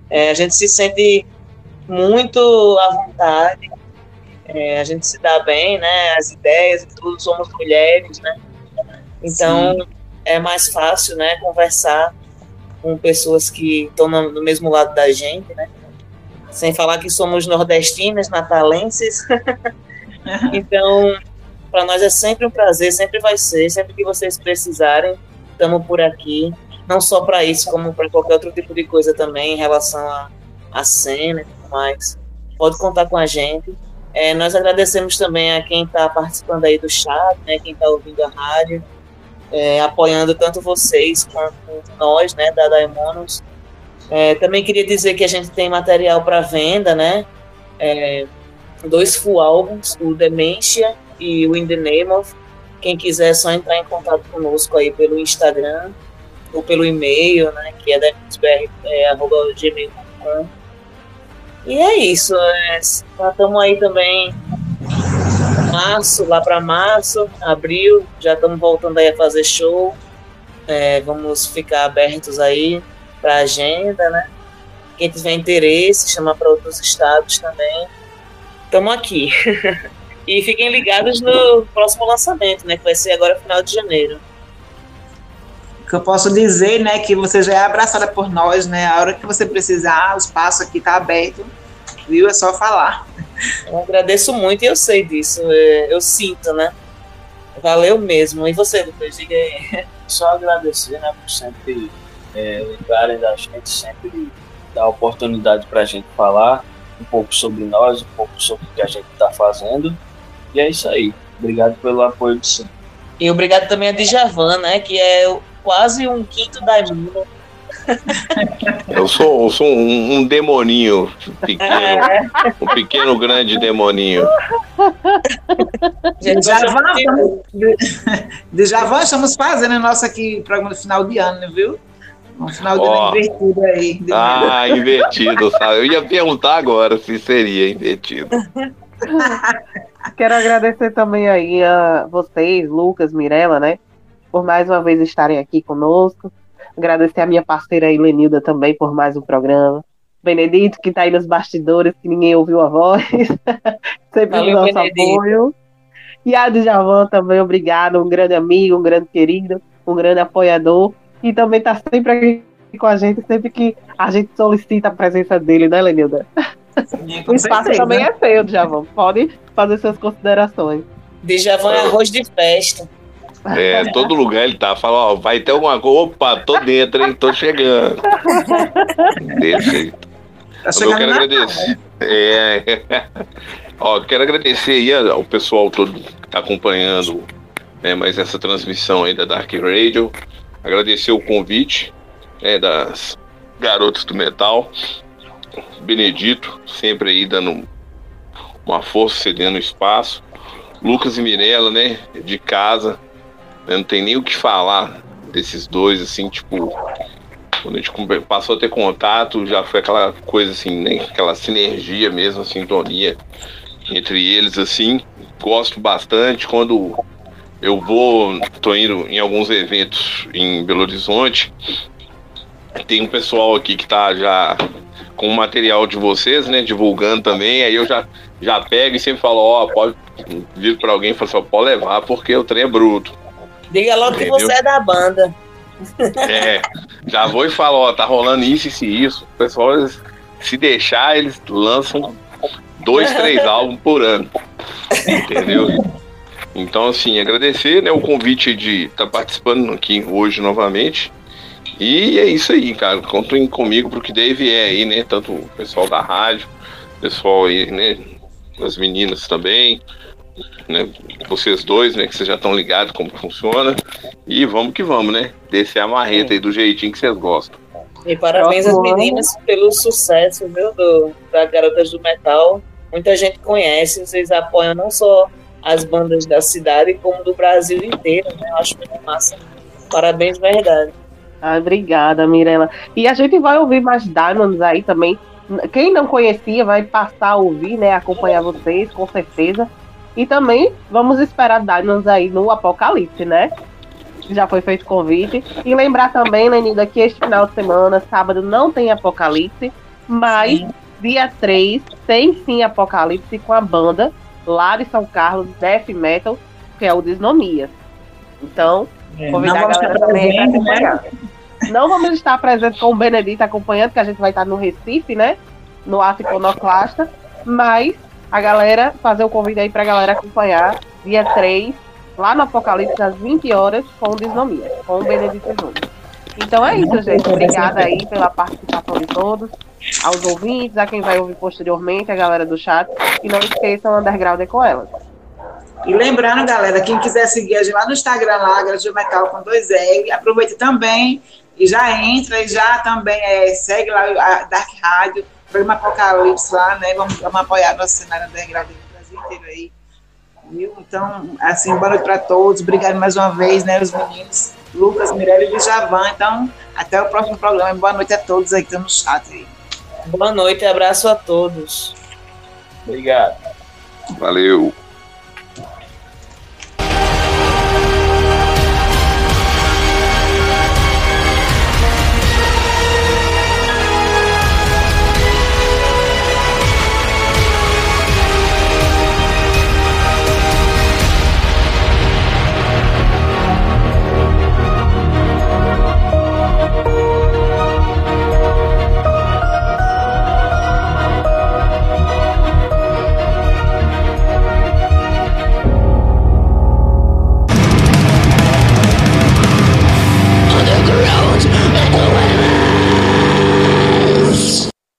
É, a gente se sente muito à vontade, é, a gente se dá bem, né? As ideias e tudo, somos mulheres, né? Então Sim. é mais fácil, né? Conversar com pessoas que estão no mesmo lado da gente, né? sem falar que somos nordestinas, natalenses. então, para nós é sempre um prazer, sempre vai ser, sempre que vocês precisarem, estamos por aqui. Não só para isso, como para qualquer outro tipo de coisa também em relação à a, a, cena e tudo mais. Pode contar com a gente. É, nós agradecemos também a quem está participando aí do chat, né, quem está ouvindo a rádio, é, apoiando tanto vocês quanto nós, né, da Daimonos, é, também queria dizer que a gente tem material para venda, né? É, dois full álbuns, o Dementia e o In the Name of. Quem quiser é só entrar em contato conosco aí pelo Instagram ou pelo e-mail, né? Que é demensbr.gmail.com. E é isso. É, estamos aí também março, lá para março, abril, já estamos voltando aí a fazer show. É, vamos ficar abertos aí para agenda, né? Quem tiver interesse, chama para outros estados também. Estamos aqui. e fiquem ligados no próximo lançamento, né? Que vai ser agora final de janeiro. O que eu posso dizer, né? Que você já é abraçada por nós, né? A hora que você precisar, o espaço aqui está aberto, viu? É só falar. Eu agradeço muito e eu sei disso. É, eu sinto, né? Valeu mesmo. E você, Lucas? Diga aí. Só agradecer, né? Por sempre é, lembrarem da gente, sempre dar oportunidade para a gente falar um pouco sobre nós, um pouco sobre o que a gente está fazendo. E é isso aí. Obrigado pelo apoio de sempre. E obrigado também a Djavan, né? Que é quase um quinto da Imuno. Eu sou, eu sou um, um, demoninho pequeno, é. um pequeno grande demoninho. Djavan, estamos fazendo a nossa aqui programa de final de ano, viu? Um final de oh. invertido aí. Ah, invertido, sabe? Eu ia perguntar agora se seria invertido. Quero agradecer também aí a vocês, Lucas, Mirella, né? Por mais uma vez estarem aqui conosco. Agradecer a minha parceira Helenilda também por mais um programa. Benedito, que está aí nos bastidores, que ninguém ouviu a voz. Sempre Valeu, nosso Benedito. apoio. E a Djavan também, obrigado. Um grande amigo, um grande querido, um grande apoiador e também está sempre aqui com a gente, sempre que a gente solicita a presença dele, né, Lenilda? o espaço certeza. também é feio, Djavan. Pode fazer suas considerações. Djavan é arroz de festa. É, todo lugar ele tá, fala, ó, vai ter alguma coisa, opa, tô dentro, hein, tô chegando. Desse jeito. Tá eu quero agradecer. É, ó, quero agradecer aí ao pessoal todo que tá acompanhando né, mais essa transmissão aí da Dark Radio agradecer o convite né, das garotas do metal. Benedito, sempre aí dando uma força, cedendo espaço. Lucas e Mirella, né, de casa. Né, não tem nem o que falar desses dois, assim, tipo. Quando a gente passou a ter contato, já foi aquela coisa assim, né, aquela sinergia mesmo, sintonia entre eles, assim. Gosto bastante quando eu vou, tô indo em alguns eventos em Belo Horizonte. Tem um pessoal aqui que tá já com o material de vocês, né, divulgando também. Aí eu já já pego e sempre falo, ó, oh, pode vir para alguém e falar assim, pode levar porque o trem é bruto. Diga logo Entendeu? que você é da banda. É, já vou e falo, ó, tá rolando isso, isso e isso. O pessoal, se deixar, eles lançam dois, três álbuns por ano. Entendeu? Então, assim, agradecer né, o convite de estar tá participando aqui hoje novamente. E é isso aí, cara. Contem comigo pro que deve é aí, né? Tanto o pessoal da rádio, pessoal aí, né? As meninas também, né? Vocês dois, né? Que vocês já estão ligados como funciona. E vamos que vamos, né? Descer a marreta aí do jeitinho que vocês gostam. E parabéns às meninas pelo sucesso, viu, do, da Garotas do Metal. Muita gente conhece, vocês apoiam não só as bandas da cidade, como do Brasil inteiro, né? Eu acho muito massa. Parabéns, verdade. Ah, obrigada, Mirella. E a gente vai ouvir mais Diamonds aí também. Quem não conhecia vai passar a ouvir, né? Acompanhar vocês, com certeza. E também vamos esperar Diamonds aí no Apocalipse, né? Já foi feito convite. E lembrar também, Lenida, que este final de semana, sábado, não tem Apocalipse, mas sim. dia 3 tem sim Apocalipse com a banda lá de São Carlos, Death Metal, que é o Desnomia. Então, é, convidar a galera também para acompanhar. Né? Não vamos estar presentes com o Benedito acompanhando, que a gente vai estar no Recife, né? No Ato Iconoclasta. Mas a galera, fazer o convite aí pra galera acompanhar, dia 3, lá no Apocalipse, às 20 horas, com o Desnomia, com o Benedito Júnior. Então é isso, gente. Obrigada aí pela participação de todos, aos ouvintes, a quem vai ouvir posteriormente, a galera do chat. E não esqueçam, o Underground é com elas. E lembrando, galera, quem quiser seguir a gente lá no Instagram, lá, Grande Metal com dois L, aproveite também e já entra e já também é, segue lá a Dark Rádio, programa Apocalipse lá, né? Vamos, vamos apoiar nosso cenário underground do Brasil inteiro aí. Viu? Então, assim, boa noite para todos. Obrigado mais uma vez, né, os meninos, Lucas, Mirella e Javan. Então, até o próximo programa. Boa noite a todos aí que estão no chat aí. Boa noite e abraço a todos. Obrigado. Valeu.